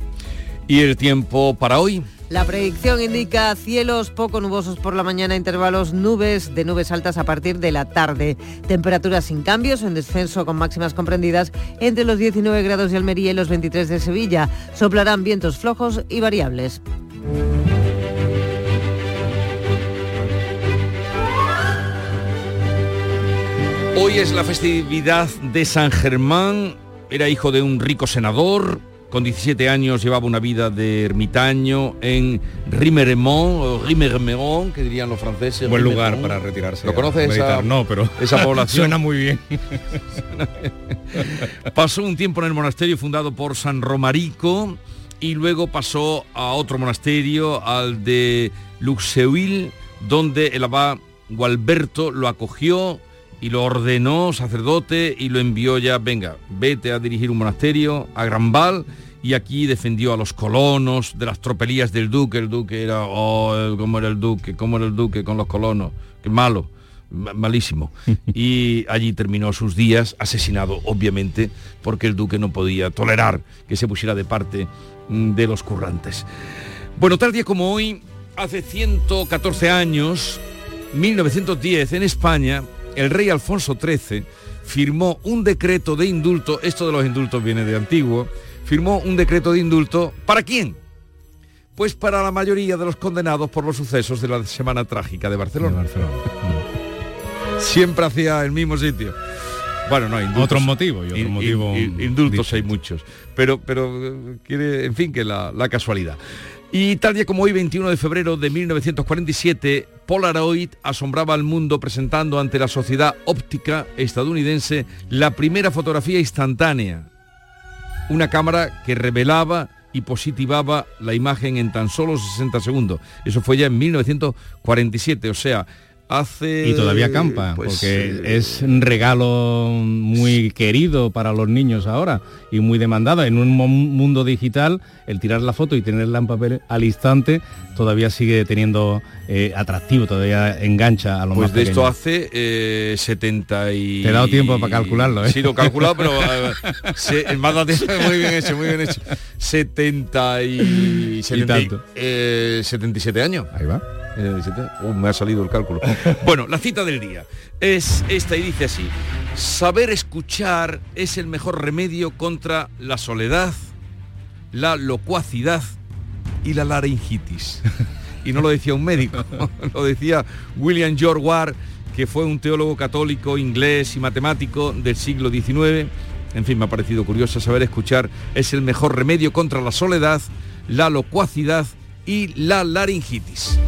¿Y el tiempo para hoy? La predicción indica cielos poco nubosos por la mañana, intervalos nubes de nubes altas a partir de la tarde. Temperaturas sin cambios, en descenso con máximas comprendidas entre los 19 grados de Almería y los 23 de Sevilla. Soplarán vientos flojos y variables. Hoy es la festividad de San Germán. Era hijo de un rico senador, con 17 años llevaba una vida de ermitaño en Rimeremont, o Rimeremont, que dirían los franceses. Buen lugar para retirarse. ¿Lo conoces esa, no, pero esa población? Suena muy bien. pasó un tiempo en el monasterio fundado por San Romarico y luego pasó a otro monasterio, al de Luxeuil, donde el abad Gualberto lo acogió y lo ordenó sacerdote y lo envió ya, venga, vete a dirigir un monasterio a Granval y aquí defendió a los colonos de las tropelías del duque. El duque era, oh, cómo era el duque, cómo era el duque con los colonos, qué malo, malísimo. Y allí terminó sus días asesinado, obviamente, porque el duque no podía tolerar que se pusiera de parte mm, de los currantes. Bueno, tal día como hoy, hace 114 años, 1910, en España, el rey Alfonso XIII firmó un decreto de indulto, esto de los indultos viene de antiguo, firmó un decreto de indulto, ¿para quién? Pues para la mayoría de los condenados por los sucesos de la Semana Trágica de Barcelona. Siempre hacía el mismo sitio. Bueno, no, indultos. Otros motivos y otro motivo indultos hay muchos. Pero, pero quiere, en fin, que la, la casualidad. Y tal día como hoy, 21 de febrero de 1947, Polaroid asombraba al mundo presentando ante la sociedad óptica estadounidense la primera fotografía instantánea. Una cámara que revelaba y positivaba la imagen en tan solo 60 segundos. Eso fue ya en 1947, o sea, hace... Y todavía campa, pues, porque eh, es un regalo muy querido para los niños ahora y muy demandado. En un mundo digital, el tirar la foto y tenerla en papel al instante todavía sigue teniendo eh, atractivo, todavía engancha a los Pues más de esto hace eh, 70 y... Te he dado tiempo para calcularlo, ¿eh? Sí, lo he calculado, pero eh, se- tiempo, muy bien hecho, muy bien hecho. 70 y... 70 y- tanto. eh, 77 años. Ahí va. Eh, 77. Uh, me ha salido el cálculo. Bueno, la cita del día es esta y dice así. Saber escuchar es el mejor remedio contra la soledad, la locuacidad y la laringitis. Y no lo decía un médico, lo decía William George Ward, que fue un teólogo católico inglés y matemático del siglo XIX. En fin, me ha parecido curioso saber escuchar es el mejor remedio contra la soledad, la locuacidad y la laringitis.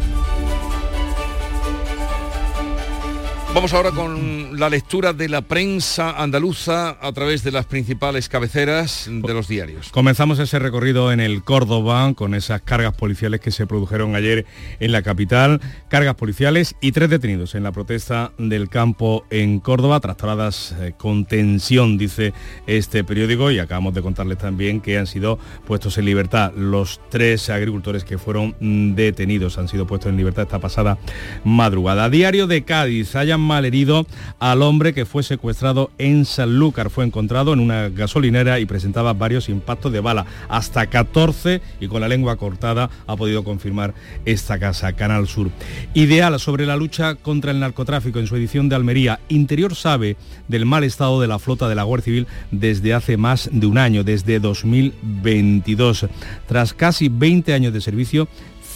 Vamos ahora con la lectura de la prensa andaluza a través de las principales cabeceras de los diarios. Comenzamos ese recorrido en el Córdoba con esas cargas policiales que se produjeron ayer en la capital, cargas policiales y tres detenidos en la protesta del campo en Córdoba, trastornadas eh, con tensión, dice este periódico, y acabamos de contarles también que han sido puestos en libertad los tres agricultores que fueron mm, detenidos, han sido puestos en libertad esta pasada madrugada. Diario de Cádiz, hayan malherido al hombre que fue secuestrado en Sanlúcar, fue encontrado en una gasolinera y presentaba varios impactos de bala, hasta 14 y con la lengua cortada ha podido confirmar esta casa, Canal Sur. Ideal sobre la lucha contra el narcotráfico en su edición de Almería. Interior sabe del mal estado de la flota de la Guardia Civil desde hace más de un año, desde 2022. Tras casi 20 años de servicio,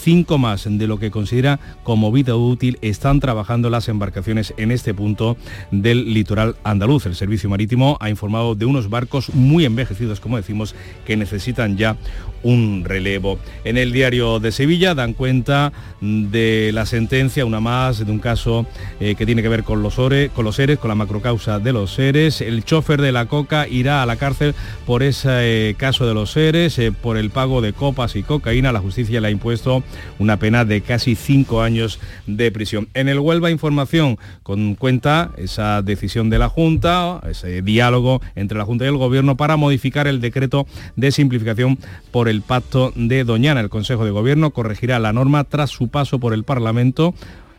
cinco más de lo que considera como vida útil están trabajando las embarcaciones en este punto del litoral andaluz. El servicio marítimo ha informado de unos barcos muy envejecidos, como decimos, que necesitan ya un relevo. En el diario de Sevilla dan cuenta de la sentencia, una más, de un caso eh, que tiene que ver con los, ore, con los seres, con la macrocausa de los seres. El chofer de la coca irá a la cárcel por ese eh, caso de los seres, eh, por el pago de copas y cocaína. La justicia le ha impuesto una pena de casi cinco años de prisión. En el Huelva Información con cuenta esa decisión de la Junta, ese diálogo entre la Junta y el Gobierno para modificar el decreto de simplificación por el pacto de Doñana. El Consejo de Gobierno corregirá la norma tras su paso por el Parlamento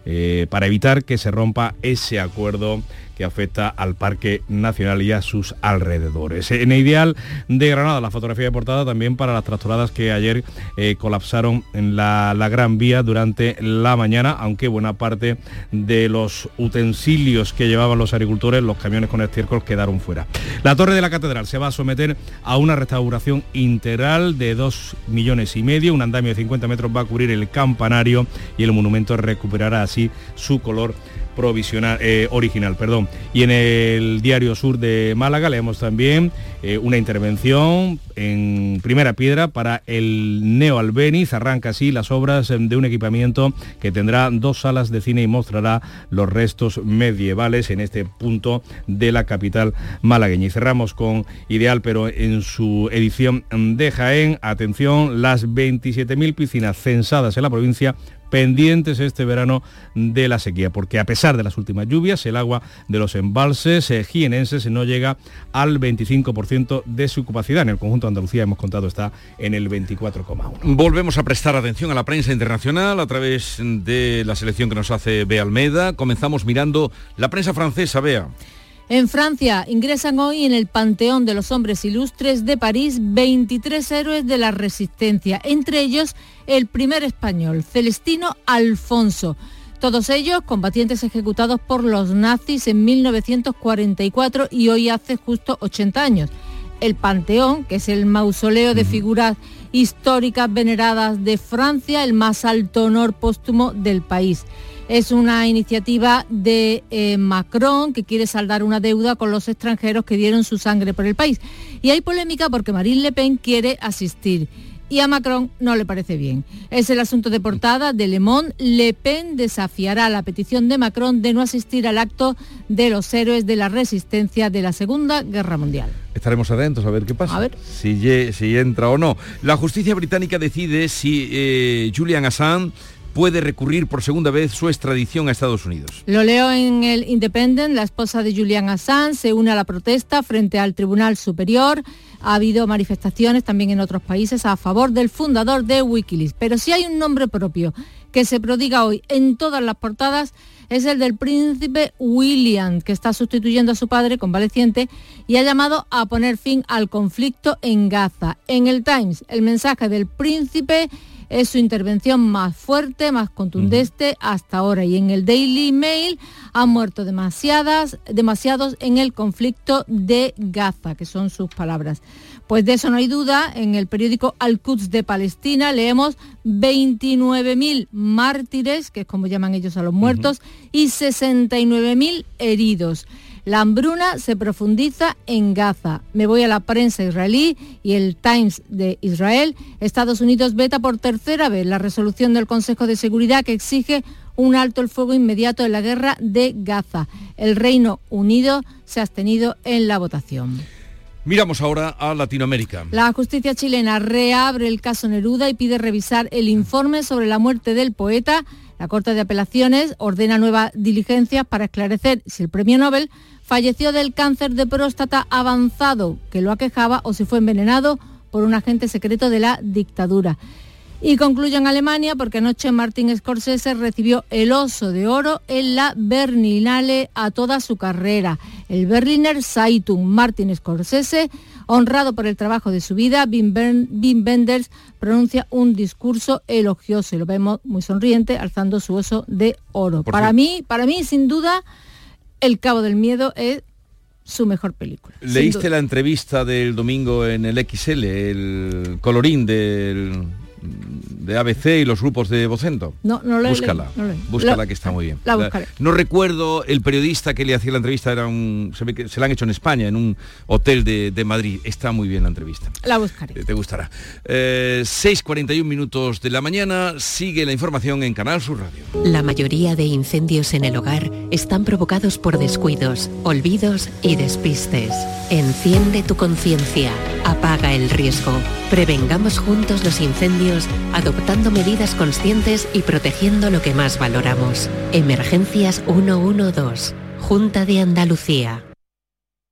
eh, para evitar que se rompa ese acuerdo que afecta al Parque Nacional y a sus alrededores. En Ideal de Granada, la fotografía de portada también para las tractoradas que ayer eh, colapsaron en la, Gran Vía durante la mañana, aunque buena parte de los utensilios que llevaban los agricultores, los camiones con estiércol, quedaron fuera. La Torre de la Catedral se va a someter a una restauración integral de 2 millones y medio, un andamio de 50 metros va a cubrir el campanario y el monumento recuperará así su color provisional, eh, original, perdón. Y en el Diario Sur de Málaga leemos también eh, una intervención en primera piedra para el Neo Albeniz. Arranca así las obras eh, de un equipamiento que tendrá dos salas de cine y mostrará los restos medievales en este punto de la capital malagueña. Y cerramos con Ideal, pero en su edición de Jaén, atención, las 27.000 piscinas censadas en la provincia pendientes este verano de la sequía, porque a pesar de las últimas lluvias, el agua de los embalses eh, jienenses no llega al 25% de su capacidad. En el conjunto de Andalucía, hemos contado, está en el 24,1. Volvemos a prestar atención a la prensa internacional a través de la selección que nos hace Bea Almeda. Comenzamos mirando la prensa francesa, Bea. En Francia ingresan hoy en el Panteón de los Hombres Ilustres de París 23 héroes de la Resistencia, entre ellos el primer español, Celestino Alfonso. Todos ellos combatientes ejecutados por los nazis en 1944 y hoy hace justo 80 años. El Panteón, que es el mausoleo de figuras históricas veneradas de Francia, el más alto honor póstumo del país. Es una iniciativa de eh, Macron que quiere saldar una deuda con los extranjeros que dieron su sangre por el país. Y hay polémica porque Marine Le Pen quiere asistir. y a Macron no le parece bien. Es el asunto de portada de Le Monde. Le Pen desafiará la petición de Macron de no asistir al acto de los héroes de la resistencia de la Segunda Guerra Mundial. Estaremos atentos a ver qué pasa. A ver. Si, si entra o no. La justicia británica decide si eh, Julian Assange puede recurrir por segunda vez su extradición a Estados Unidos. Lo leo en el Independent, la esposa de Julian Assange se une a la protesta frente al Tribunal Superior. Ha habido manifestaciones también en otros países a favor del fundador de Wikileaks. Pero si hay un nombre propio que se prodiga hoy en todas las portadas, es el del príncipe William, que está sustituyendo a su padre convaleciente y ha llamado a poner fin al conflicto en Gaza. En el Times, el mensaje del príncipe es su intervención más fuerte, más contundente hasta ahora. Y en el Daily Mail han muerto demasiadas, demasiados en el conflicto de Gaza, que son sus palabras. Pues de eso no hay duda. En el periódico Al-Quds de Palestina leemos 29.000 mártires, que es como llaman ellos a los muertos, y 69.000 heridos. La hambruna se profundiza en Gaza. Me voy a la prensa israelí y el Times de Israel. Estados Unidos veta por tercera vez la resolución del Consejo de Seguridad que exige un alto el fuego inmediato en la guerra de Gaza. El Reino Unido se ha abstenido en la votación. Miramos ahora a Latinoamérica. La justicia chilena reabre el caso Neruda y pide revisar el informe sobre la muerte del poeta. La Corte de Apelaciones ordena nuevas diligencias para esclarecer si el premio Nobel falleció del cáncer de próstata avanzado que lo aquejaba o si fue envenenado por un agente secreto de la dictadura. Y concluyo en Alemania porque anoche Martin Scorsese recibió el Oso de Oro en la Berlinale a toda su carrera. El Berliner Zeitung Martin Scorsese, honrado por el trabajo de su vida, Wim Wenders pronuncia un discurso elogioso y lo vemos muy sonriente alzando su Oso de Oro. Para mí, para mí, sin duda, El Cabo del Miedo es su mejor película. ¿Leíste la entrevista del domingo en el XL, el colorín del, de ABC y los grupos de Vocento? No, no lo Búscala, no lo búscala La- que está muy bien. la buscaré. No recuerdo el periodista que le hacía la entrevista, era un, se ve que se la han hecho en España, en un hotel de, de Madrid. Está muy bien la entrevista. La buscaré. Eh, Te gustará. Eh, 6.41 minutos de la mañana, sigue la información en Canal Sur Radio. La mayoría de incendios en el hogar están provocados por descuidos, olvidos y despistes. Enciende tu conciencia, apaga el riesgo. Prevengamos juntos los incendios adoptando medidas conscientes y protegiendo lo que más valoramos. Emergencias 112, Junta de Andalucía.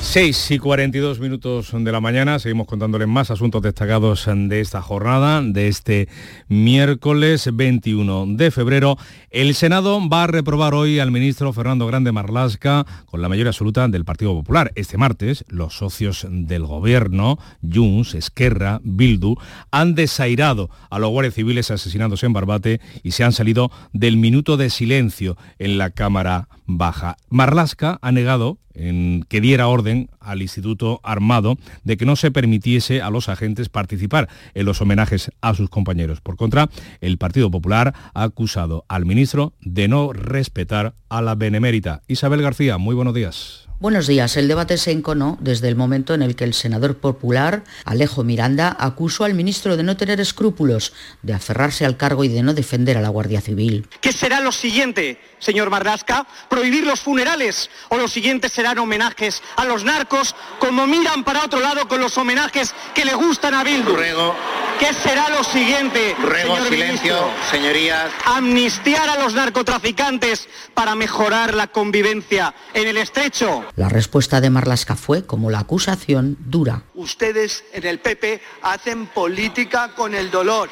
6 y 42 minutos de la mañana, seguimos contándoles más asuntos destacados de esta jornada, de este miércoles 21 de febrero. El Senado va a reprobar hoy al ministro Fernando Grande Marlasca con la mayoría absoluta del Partido Popular. Este martes, los socios del gobierno, Junts, Esquerra, Bildu, han desairado a los guardias civiles asesinados en Barbate y se han salido del minuto de silencio en la Cámara Baja. Marlasca ha negado en que diera orden al Instituto Armado de que no se permitiese a los agentes participar en los homenajes a sus compañeros. Por contra, el Partido Popular ha acusado al ministro de no respetar a la benemérita. Isabel García, muy buenos días. Buenos días. El debate se enconó desde el momento en el que el senador popular, Alejo Miranda, acusó al ministro de no tener escrúpulos, de aferrarse al cargo y de no defender a la Guardia Civil. ¿Qué será lo siguiente, señor Marlasca? ¿Prohibir los funerales? ¿O lo siguiente serán homenajes a los narcos como miran para otro lado con los homenajes que le gustan a Bildu? Ruego. ¿Qué será lo siguiente, Ruego señor silencio, ministro? señorías. Amnistiar a los narcotraficantes para mejorar la convivencia en el estrecho. La respuesta de Marlasca fue, como la acusación, dura. Ustedes en el PP hacen política con el dolor.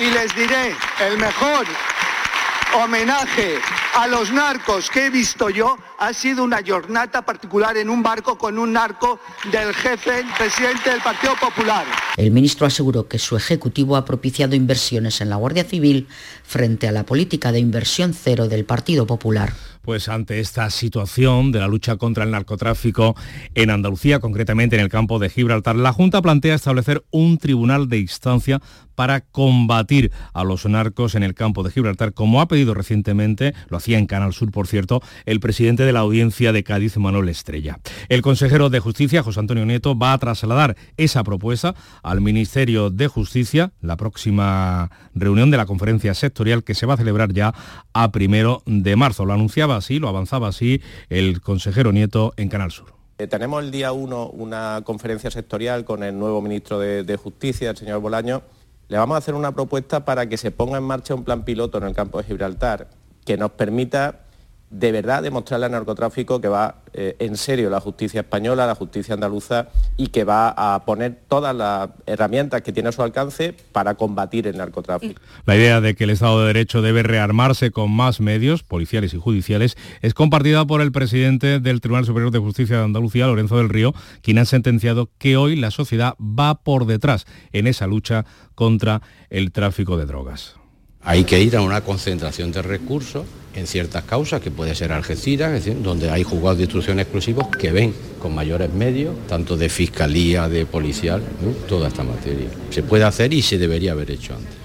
Y les diré, el mejor, homenaje a los narcos que he visto yo ha sido una jornada particular en un barco con un narco del jefe, presidente del Partido Popular. El ministro aseguró que su ejecutivo ha propiciado inversiones en la Guardia Civil frente a la política de inversión cero del Partido Popular pues ante esta situación de la lucha contra el narcotráfico en Andalucía, concretamente en el campo de Gibraltar, la Junta plantea establecer un tribunal de instancia para combatir a los narcos en el campo de Gibraltar, como ha pedido recientemente, lo hacía en Canal Sur, por cierto, el presidente de la audiencia de Cádiz, Manuel Estrella. El consejero de Justicia, José Antonio Nieto, va a trasladar esa propuesta al Ministerio de Justicia, la próxima reunión de la conferencia sectorial que se va a celebrar ya a primero de marzo. Lo anunciaba así, lo avanzaba así el consejero Nieto en Canal Sur. Eh, tenemos el día 1 una conferencia sectorial con el nuevo ministro de, de Justicia, el señor Bolaño, le vamos a hacer una propuesta para que se ponga en marcha un plan piloto en el campo de Gibraltar que nos permita de verdad demostrarle al narcotráfico que va eh, en serio la justicia española, la justicia andaluza y que va a poner todas las herramientas que tiene a su alcance para combatir el narcotráfico. La idea de que el Estado de Derecho debe rearmarse con más medios, policiales y judiciales, es compartida por el presidente del Tribunal Superior de Justicia de Andalucía, Lorenzo del Río, quien ha sentenciado que hoy la sociedad va por detrás en esa lucha contra el tráfico de drogas. Hay que ir a una concentración de recursos en ciertas causas, que puede ser Algeciras, es decir, donde hay juzgados de instrucción exclusivos que ven con mayores medios, tanto de fiscalía, de policial, toda esta materia. Se puede hacer y se debería haber hecho antes.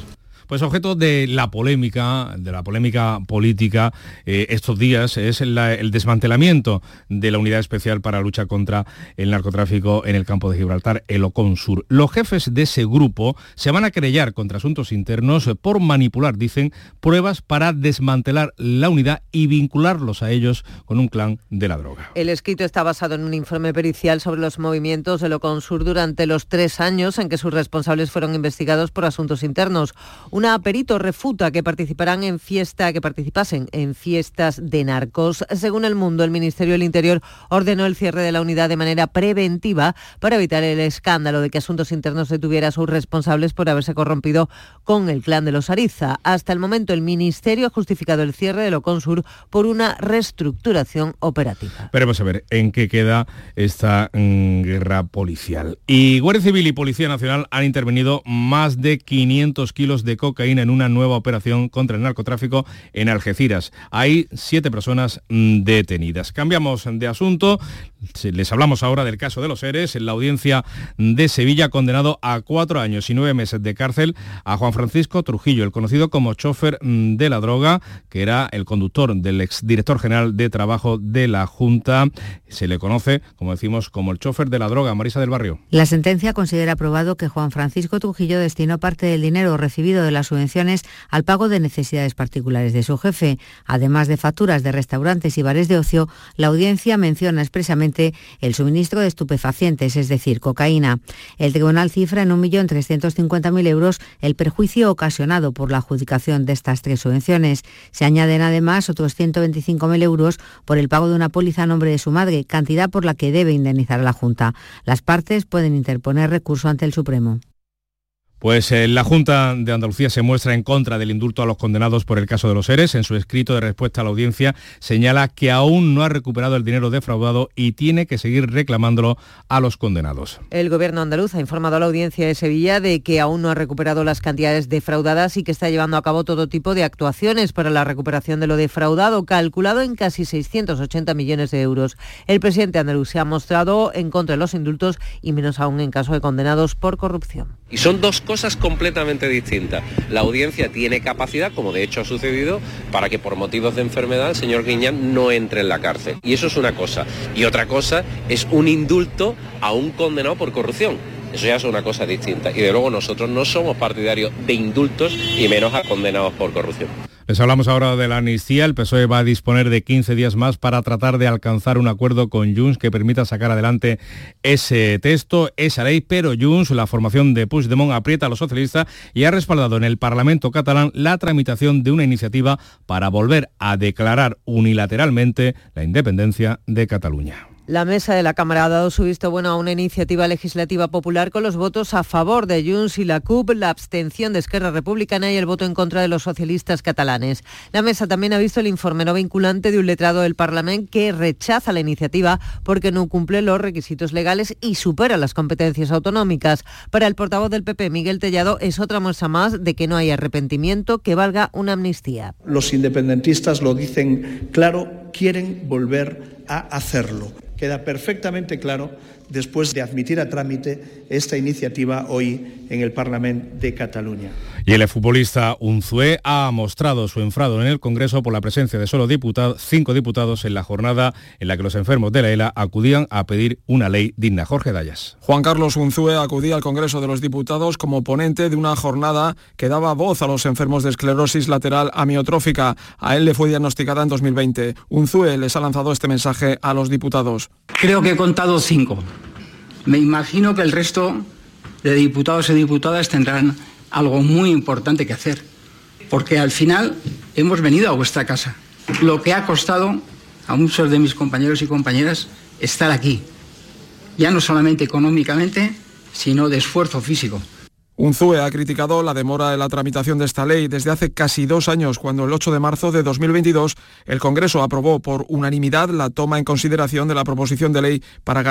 Pues objeto de la polémica, de la polémica política eh, estos días es el desmantelamiento de la Unidad Especial para Lucha contra el Narcotráfico en el campo de Gibraltar, el Oconsur. Los jefes de ese grupo se van a querellar contra asuntos internos por manipular, dicen, pruebas para desmantelar la unidad y vincularlos a ellos con un clan de la droga. El escrito está basado en un informe pericial sobre los movimientos del Oconsur durante los tres años en que sus responsables fueron investigados por asuntos internos. Una perito refuta que participarán en fiesta, que participasen en fiestas de narcos. Según el mundo, el Ministerio del Interior ordenó el cierre de la unidad de manera preventiva para evitar el escándalo de que Asuntos Internos detuviera a sus responsables por haberse corrompido con el clan de los Ariza. Hasta el momento, el Ministerio ha justificado el cierre de Loconsur por una reestructuración operativa. Veremos a ver en qué queda esta mm, guerra policial. Y Guardia Civil y Policía Nacional han intervenido más de 500 kilos de cocaína en una nueva operación contra el narcotráfico en Algeciras. Hay siete personas mm, detenidas. Cambiamos de asunto. Les hablamos ahora del caso de los seres. La audiencia de Sevilla condenado a cuatro años y nueve meses de cárcel a Juan Francisco Trujillo, el conocido como chofer mm, de la droga, que era el conductor del exdirector general de Trabajo de la Junta. Se le conoce, como decimos, como el chofer de la droga. Marisa del Barrio. La sentencia considera probado que Juan Francisco Trujillo destinó parte del dinero recibido de las subvenciones al pago de necesidades particulares de su jefe. Además de facturas de restaurantes y bares de ocio, la audiencia menciona expresamente el suministro de estupefacientes, es decir, cocaína. El tribunal cifra en 1.350.000 euros el perjuicio ocasionado por la adjudicación de estas tres subvenciones. Se añaden además otros 125.000 euros por el pago de una póliza a nombre de su madre, cantidad por la que debe indemnizar a la Junta. Las partes pueden interponer recurso ante el Supremo. Pues eh, la Junta de Andalucía se muestra en contra del indulto a los condenados por el caso de los seres. En su escrito de respuesta a la audiencia señala que aún no ha recuperado el dinero defraudado y tiene que seguir reclamándolo a los condenados. El gobierno andaluz ha informado a la audiencia de Sevilla de que aún no ha recuperado las cantidades defraudadas y que está llevando a cabo todo tipo de actuaciones para la recuperación de lo defraudado, calculado en casi 680 millones de euros. El presidente andaluz se ha mostrado en contra de los indultos y menos aún en caso de condenados por corrupción. Y son dos cosas completamente distintas. La audiencia tiene capacidad, como de hecho ha sucedido, para que por motivos de enfermedad el señor Guiñán no entre en la cárcel. Y eso es una cosa. Y otra cosa es un indulto a un condenado por corrupción. Eso ya es una cosa distinta. Y de luego nosotros no somos partidarios de indultos y menos a condenados por corrupción. Les hablamos ahora de la amnistía. El PSOE va a disponer de 15 días más para tratar de alcanzar un acuerdo con Junts que permita sacar adelante ese texto, esa ley, pero Junts, la formación de Puigdemont, aprieta a los socialistas y ha respaldado en el Parlamento catalán la tramitación de una iniciativa para volver a declarar unilateralmente la independencia de Cataluña. La mesa de la Cámara ha dado su visto bueno a una iniciativa legislativa popular con los votos a favor de Junts y la CUP, la abstención de Esquerra Republicana y el voto en contra de los socialistas catalanes. La mesa también ha visto el informe no vinculante de un letrado del Parlamento que rechaza la iniciativa porque no cumple los requisitos legales y supera las competencias autonómicas. Para el portavoz del PP, Miguel Tellado, es otra muestra más de que no hay arrepentimiento que valga una amnistía. Los independentistas lo dicen claro, quieren volver a hacerlo. Queda perfectamente claro después de admitir a trámite esta iniciativa hoy en el Parlamento de Cataluña. Y el futbolista Unzué ha mostrado su enfado en el Congreso por la presencia de solo diputados, cinco diputados en la jornada en la que los enfermos de la ELA acudían a pedir una ley digna. Jorge Dayas. Juan Carlos Unzué acudía al Congreso de los Diputados como ponente de una jornada que daba voz a los enfermos de esclerosis lateral amiotrófica. A él le fue diagnosticada en 2020. Unzué les ha lanzado este mensaje a los diputados. Creo que he contado cinco. Me imagino que el resto de diputados y diputadas tendrán algo muy importante que hacer, porque al final hemos venido a vuestra casa. Lo que ha costado a muchos de mis compañeros y compañeras estar aquí, ya no solamente económicamente, sino de esfuerzo físico. Unzue ha criticado la demora en la tramitación de esta ley desde hace casi dos años, cuando el 8 de marzo de 2022 el Congreso aprobó por unanimidad la toma en consideración de la proposición de ley para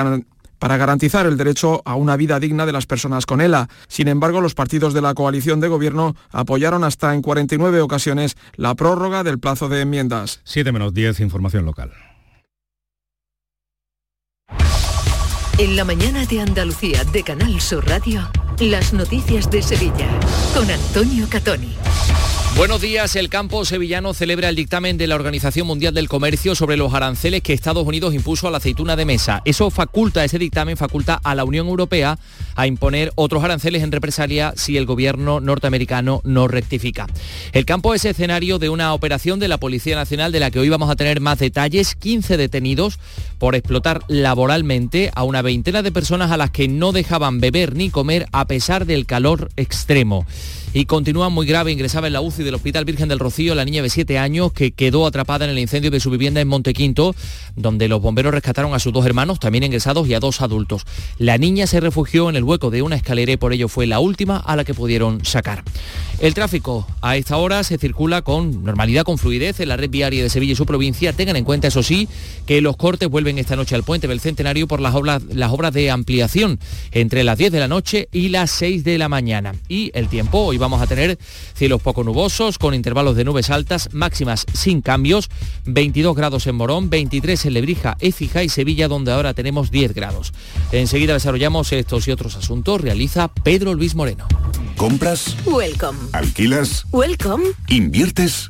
para garantizar el derecho a una vida digna de las personas con ELA. Sin embargo, los partidos de la coalición de gobierno apoyaron hasta en 49 ocasiones la prórroga del plazo de enmiendas. 7 menos 10, información local. En la mañana de Andalucía de Canal Sur Radio, las noticias de Sevilla con Antonio Catoni. Buenos días. El campo sevillano celebra el dictamen de la Organización Mundial del Comercio sobre los aranceles que Estados Unidos impuso a la aceituna de mesa. Eso faculta, ese dictamen faculta a la Unión Europea a imponer otros aranceles en represalia si el gobierno norteamericano no rectifica. El campo es escenario de una operación de la Policía Nacional de la que hoy vamos a tener más detalles. 15 detenidos por explotar laboralmente a una veintena de personas a las que no dejaban beber ni comer a pesar del calor extremo y continúa muy grave. Ingresaba en la UCI del Hospital Virgen del Rocío la niña de 7 años que quedó atrapada en el incendio de su vivienda en Montequinto, donde los bomberos rescataron a sus dos hermanos, también ingresados, y a dos adultos. La niña se refugió en el hueco de una escalera y por ello fue la última a la que pudieron sacar. El tráfico a esta hora se circula con normalidad, con fluidez en la red viaria de Sevilla y su provincia. Tengan en cuenta, eso sí, que los cortes vuelven esta noche al puente del Centenario por las obras, de ampliación entre las 10 de la noche y las 6 de la mañana. Y el tiempo, hoy vamos a tener cielos poco nubosos, con intervalos de nubes altas, máximas sin cambios, 22 grados en Morón, 23 en Lebrija, Écija y Sevilla, donde ahora tenemos 10 grados. Enseguida desarrollamos estos y otros asuntos, realiza Pedro Luis Moreno. ¿Compras? Welcome. ¿Alquilas? Welcome. ¿Inviertes?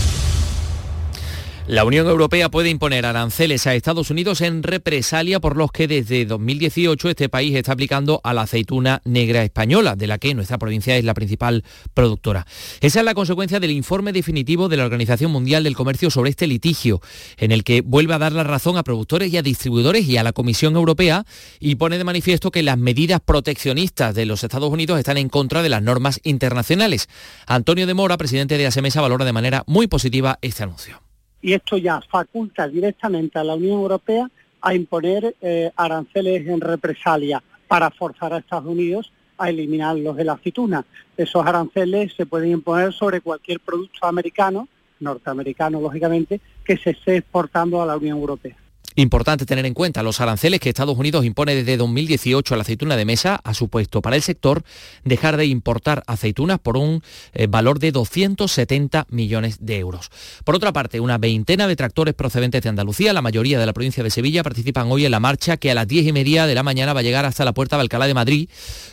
La Unión Europea puede imponer aranceles a Estados Unidos en represalia por los que desde 2018 este país está aplicando a la aceituna negra española, de la que nuestra provincia es la principal productora. Esa es la consecuencia del informe definitivo de la Organización Mundial del Comercio sobre este litigio, en el que vuelve a dar la razón a productores y a distribuidores y a la Comisión Europea y pone de manifiesto que las medidas proteccionistas de los Estados Unidos están en contra de las normas internacionales. Antonio de Mora, presidente de ASEMESA, valora de manera muy positiva este anuncio y esto ya faculta directamente a la Unión Europea a imponer eh, aranceles en represalia para forzar a Estados Unidos a eliminar los de la aceituna. Esos aranceles se pueden imponer sobre cualquier producto americano, norteamericano lógicamente, que se esté exportando a la Unión Europea. Importante tener en cuenta los aranceles que Estados Unidos impone desde 2018 a la aceituna de mesa ha supuesto para el sector dejar de importar aceitunas por un eh, valor de 270 millones de euros. Por otra parte, una veintena de tractores procedentes de Andalucía, la mayoría de la provincia de Sevilla, participan hoy en la marcha que a las 10 y media de la mañana va a llegar hasta la puerta de Alcalá de Madrid,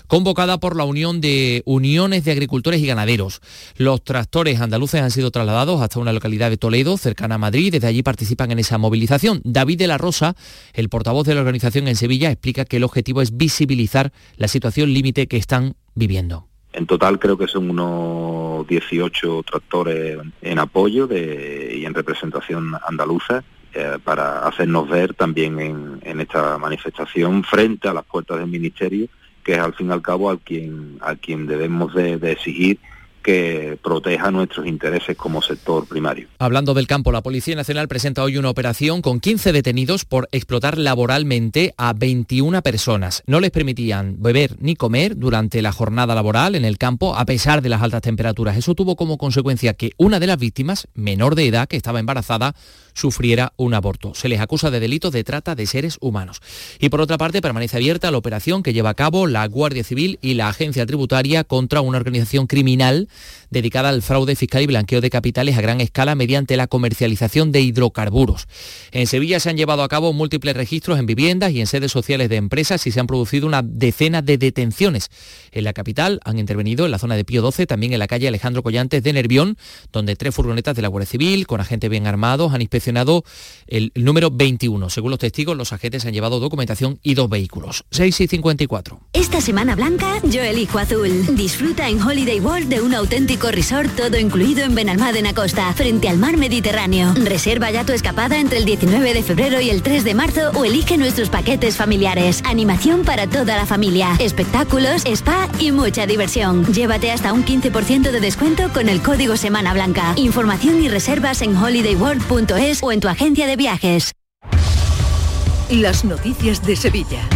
convocada por la Unión de Uniones de Agricultores y Ganaderos. Los tractores andaluces han sido trasladados hasta una localidad de Toledo, cercana a Madrid, desde allí participan en esa movilización. David la Rosa, el portavoz de la organización en Sevilla, explica que el objetivo es visibilizar la situación límite que están viviendo. En total creo que son unos 18 tractores en apoyo y en representación andaluza eh, para hacernos ver también en, esta manifestación frente a las puertas del Ministerio, que es al fin y al cabo al quien, a quien debemos de exigir que proteja nuestros intereses como sector primario. Hablando del campo, la Policía Nacional presenta hoy una operación con 15 detenidos por explotar laboralmente a 21 personas. No les permitían beber ni comer durante la jornada laboral en el campo a pesar de las altas temperaturas. Eso tuvo como consecuencia que una de las víctimas, menor de edad, que estaba embarazada, sufriera un aborto. Se les acusa de delitos de trata de seres humanos. Y por otra parte, permanece abierta la operación que lleva a cabo la Guardia Civil y la Agencia Tributaria contra una organización criminal dedicada al fraude fiscal y blanqueo de capitales a gran escala mediante la comercialización de hidrocarburos. En Sevilla se han llevado a cabo múltiples registros en viviendas y en sedes sociales de empresas y se han producido una decena de detenciones. En la capital han intervenido en la zona de Pío 12, también en la calle Alejandro Collantes de Nervión, donde tres furgonetas de la Guardia Civil con agentes bien armados han inspeccionado el número 21. Según los testigos, los agentes han llevado documentación y dos vehículos. 6 y 54. Esta Semana Blanca yo elijo azul. Disfruta en Holiday World de una auténtico resort todo incluido en Benalmádena Costa, frente al mar Mediterráneo. Reserva ya tu escapada entre el 19 de febrero y el 3 de marzo o elige nuestros paquetes familiares. Animación para toda la familia, espectáculos, spa y mucha diversión. Llévate hasta un 15% de descuento con el código Semana Blanca. Información y reservas en holidayworld.es o en tu agencia de viajes. Las noticias de Sevilla.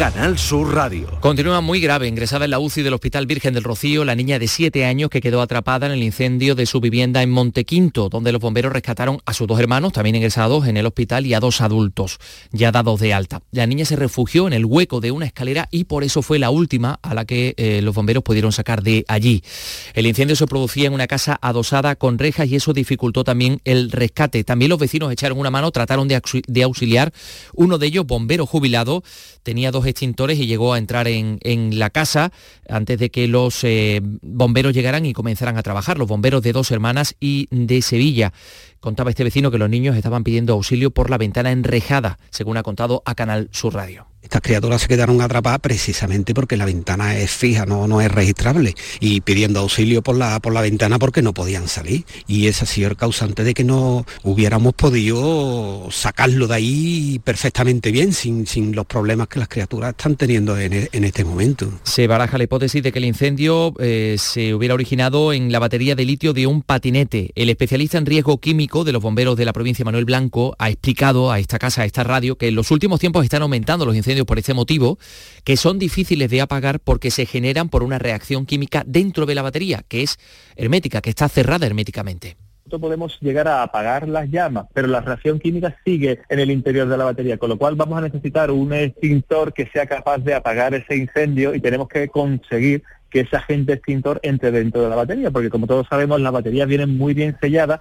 Canal Sur Radio. Continúa muy grave, ingresada en la UCI del Hospital Virgen del Rocío, la niña de 7 años que quedó atrapada en el incendio de su vivienda en Montequinto, donde los bomberos rescataron a sus dos hermanos, también ingresados en el hospital, y a dos adultos, ya dados de alta. La niña se refugió en el hueco de una escalera y por eso fue la última a la que eh, los bomberos pudieron sacar de allí. El incendio se producía en una casa adosada con rejas y eso dificultó también el rescate. También los vecinos echaron una mano, trataron de, auxiliar. Uno de ellos, bombero jubilado, tenía dos extintores y llegó a entrar en, la casa antes de que los eh, bomberos llegaran y comenzaran a trabajar, los bomberos de dos hermanas y de Sevilla. Contaba este vecino que los niños estaban pidiendo auxilio por la ventana enrejada, según ha contado a Canal Sur Radio. Estas criaturas se quedaron atrapadas precisamente porque la ventana es fija, no, no es registrable, y pidiendo auxilio por la, por la ventana porque no podían salir. Y ese ha sido el causante de que no hubiéramos podido sacarlo de ahí perfectamente bien, sin, sin los problemas que las criaturas están teniendo en, este momento. Se baraja la hipótesis de que el incendio eh, se hubiera originado en la batería de litio de un patinete. El especialista en riesgo químico de los bomberos de la provincia, Manuel Blanco, ha explicado a esta casa, a esta radio, que en los últimos tiempos están aumentando los incendios por este motivo, que son difíciles de apagar porque se generan por una reacción química dentro de la batería, que es hermética, que está cerrada herméticamente. Podemos llegar a apagar las llamas, pero la reacción química sigue en el interior de la batería, con lo cual vamos a necesitar un extintor que sea capaz de apagar ese incendio y tenemos que conseguir que ese agente extintor entre dentro de la batería, porque como todos sabemos, las baterías vienen muy bien selladas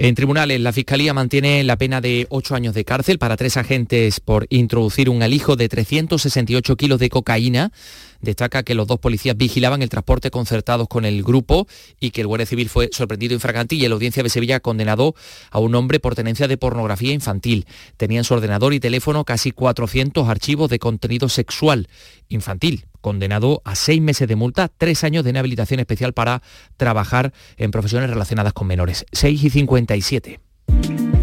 en tribunales, la Fiscalía mantiene la pena de ocho años de cárcel para tres agentes por introducir un alijo de 368 kilos de cocaína destaca que los dos policías vigilaban el transporte concertados con el grupo y que el Guardia Civil fue sorprendido en fragantilla y la audiencia de Sevilla condenado a un hombre por tenencia de pornografía infantil. Tenía en su ordenador y teléfono casi 400 archivos de contenido sexual infantil condenado a seis meses de multa, tres años de inhabilitación especial para trabajar en profesiones relacionadas con menores. 6 y 57.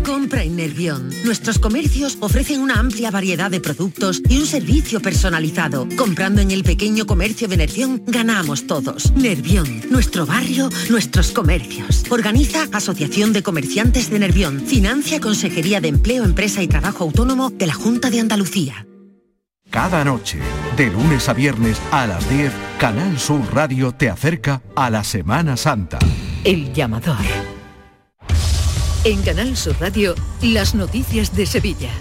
Compra en Nervión. Nuestros comercios ofrecen una amplia variedad de productos y un servicio personalizado. Comprando en el pequeño comercio de Nervión, ganamos todos. Nervión, nuestro barrio, nuestros comercios. Organiza Asociación de Comerciantes de Nervión. Financia Consejería de Empleo, Empresa y Trabajo Autónomo de la Junta de Andalucía. Cada noche, de lunes a viernes a las 10, Canal Sur Radio te acerca a la Semana Santa. El llamador. En Canal Sur Radio, las noticias de Sevilla.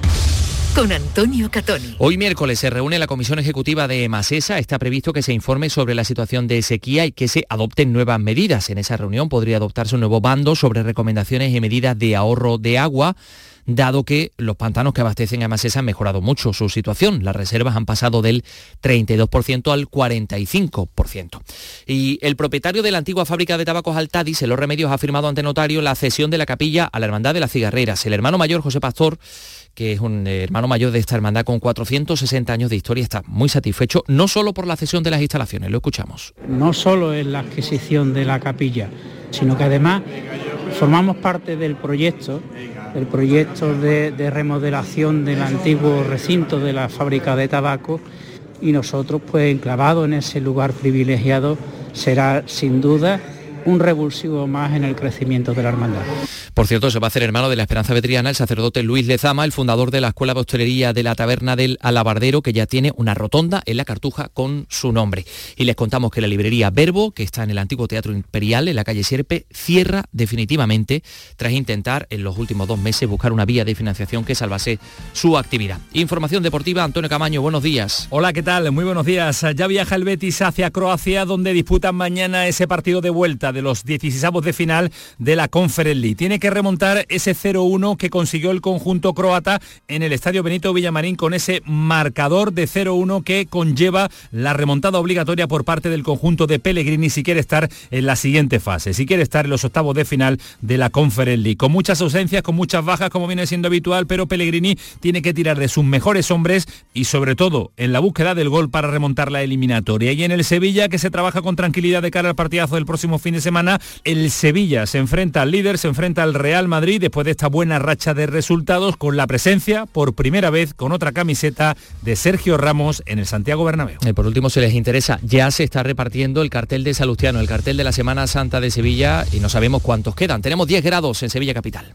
Con Antonio Catoni. Hoy miércoles se reúne la Comisión Ejecutiva de Masesa. Está previsto que se informe sobre la situación de sequía y que se adopten nuevas medidas. En esa reunión podría adoptarse un nuevo bando sobre recomendaciones y medidas de ahorro de agua dado que los pantanos que abastecen a Masesa han mejorado mucho su situación. Las reservas han pasado del 32% al 45%. Y el propietario de la antigua fábrica de tabacos Altadis, en los remedios, ha firmado ante notario la cesión de la capilla a la Hermandad de las Cigarreras. El hermano mayor, José Pastor, que es un hermano mayor de esta hermandad con 460 años de historia, está muy satisfecho, no solo por la cesión de las instalaciones, lo escuchamos. No solo es la adquisición de la capilla, sino que además formamos parte del proyecto, el proyecto de, de remodelación del antiguo recinto de la fábrica de tabaco y nosotros pues enclavados en ese lugar privilegiado será sin duda un revulsivo más en el crecimiento de la hermandad. Por cierto, se va a hacer hermano de la Esperanza Vetriana el sacerdote Luis Lezama, el fundador de la Escuela de Hostelería de la Taberna del Alabardero, que ya tiene una rotonda en la Cartuja con su nombre. Y les contamos que la librería Verbo, que está en el antiguo Teatro Imperial, en la calle Sierpe, cierra definitivamente tras intentar en los últimos dos meses buscar una vía de financiación que salvase su actividad. Información deportiva, Antonio Camaño, buenos días. Hola, ¿qué tal? Muy buenos días. Ya viaja el Betis hacia Croacia, donde disputan mañana ese partido de vuelta de los 16 de final de la Conference League. Tiene que remontar ese 0-1 que consiguió el conjunto croata en el Estadio Benito Villamarín con ese marcador de 0-1 que conlleva la remontada obligatoria por parte del conjunto de Pellegrini si quiere estar en la siguiente fase, si quiere estar en los octavos de final de la Conference League. Con muchas ausencias, con muchas bajas como viene siendo habitual, pero Pellegrini tiene que tirar de sus mejores hombres y sobre todo en la búsqueda del gol para remontar la eliminatoria. Y en el Sevilla que se trabaja con tranquilidad de cara al partidazo del próximo fin de semana, el Sevilla se enfrenta al líder, se enfrenta al Real Madrid después de esta buena racha de resultados con la presencia por primera vez con otra camiseta de Sergio Ramos en el Santiago Bernabéu. Y por último, si les interesa, ya se está repartiendo el cartel de Salustiano, el cartel de la Semana Santa de Sevilla y no sabemos cuántos quedan. Tenemos 10 grados en Sevilla Capital.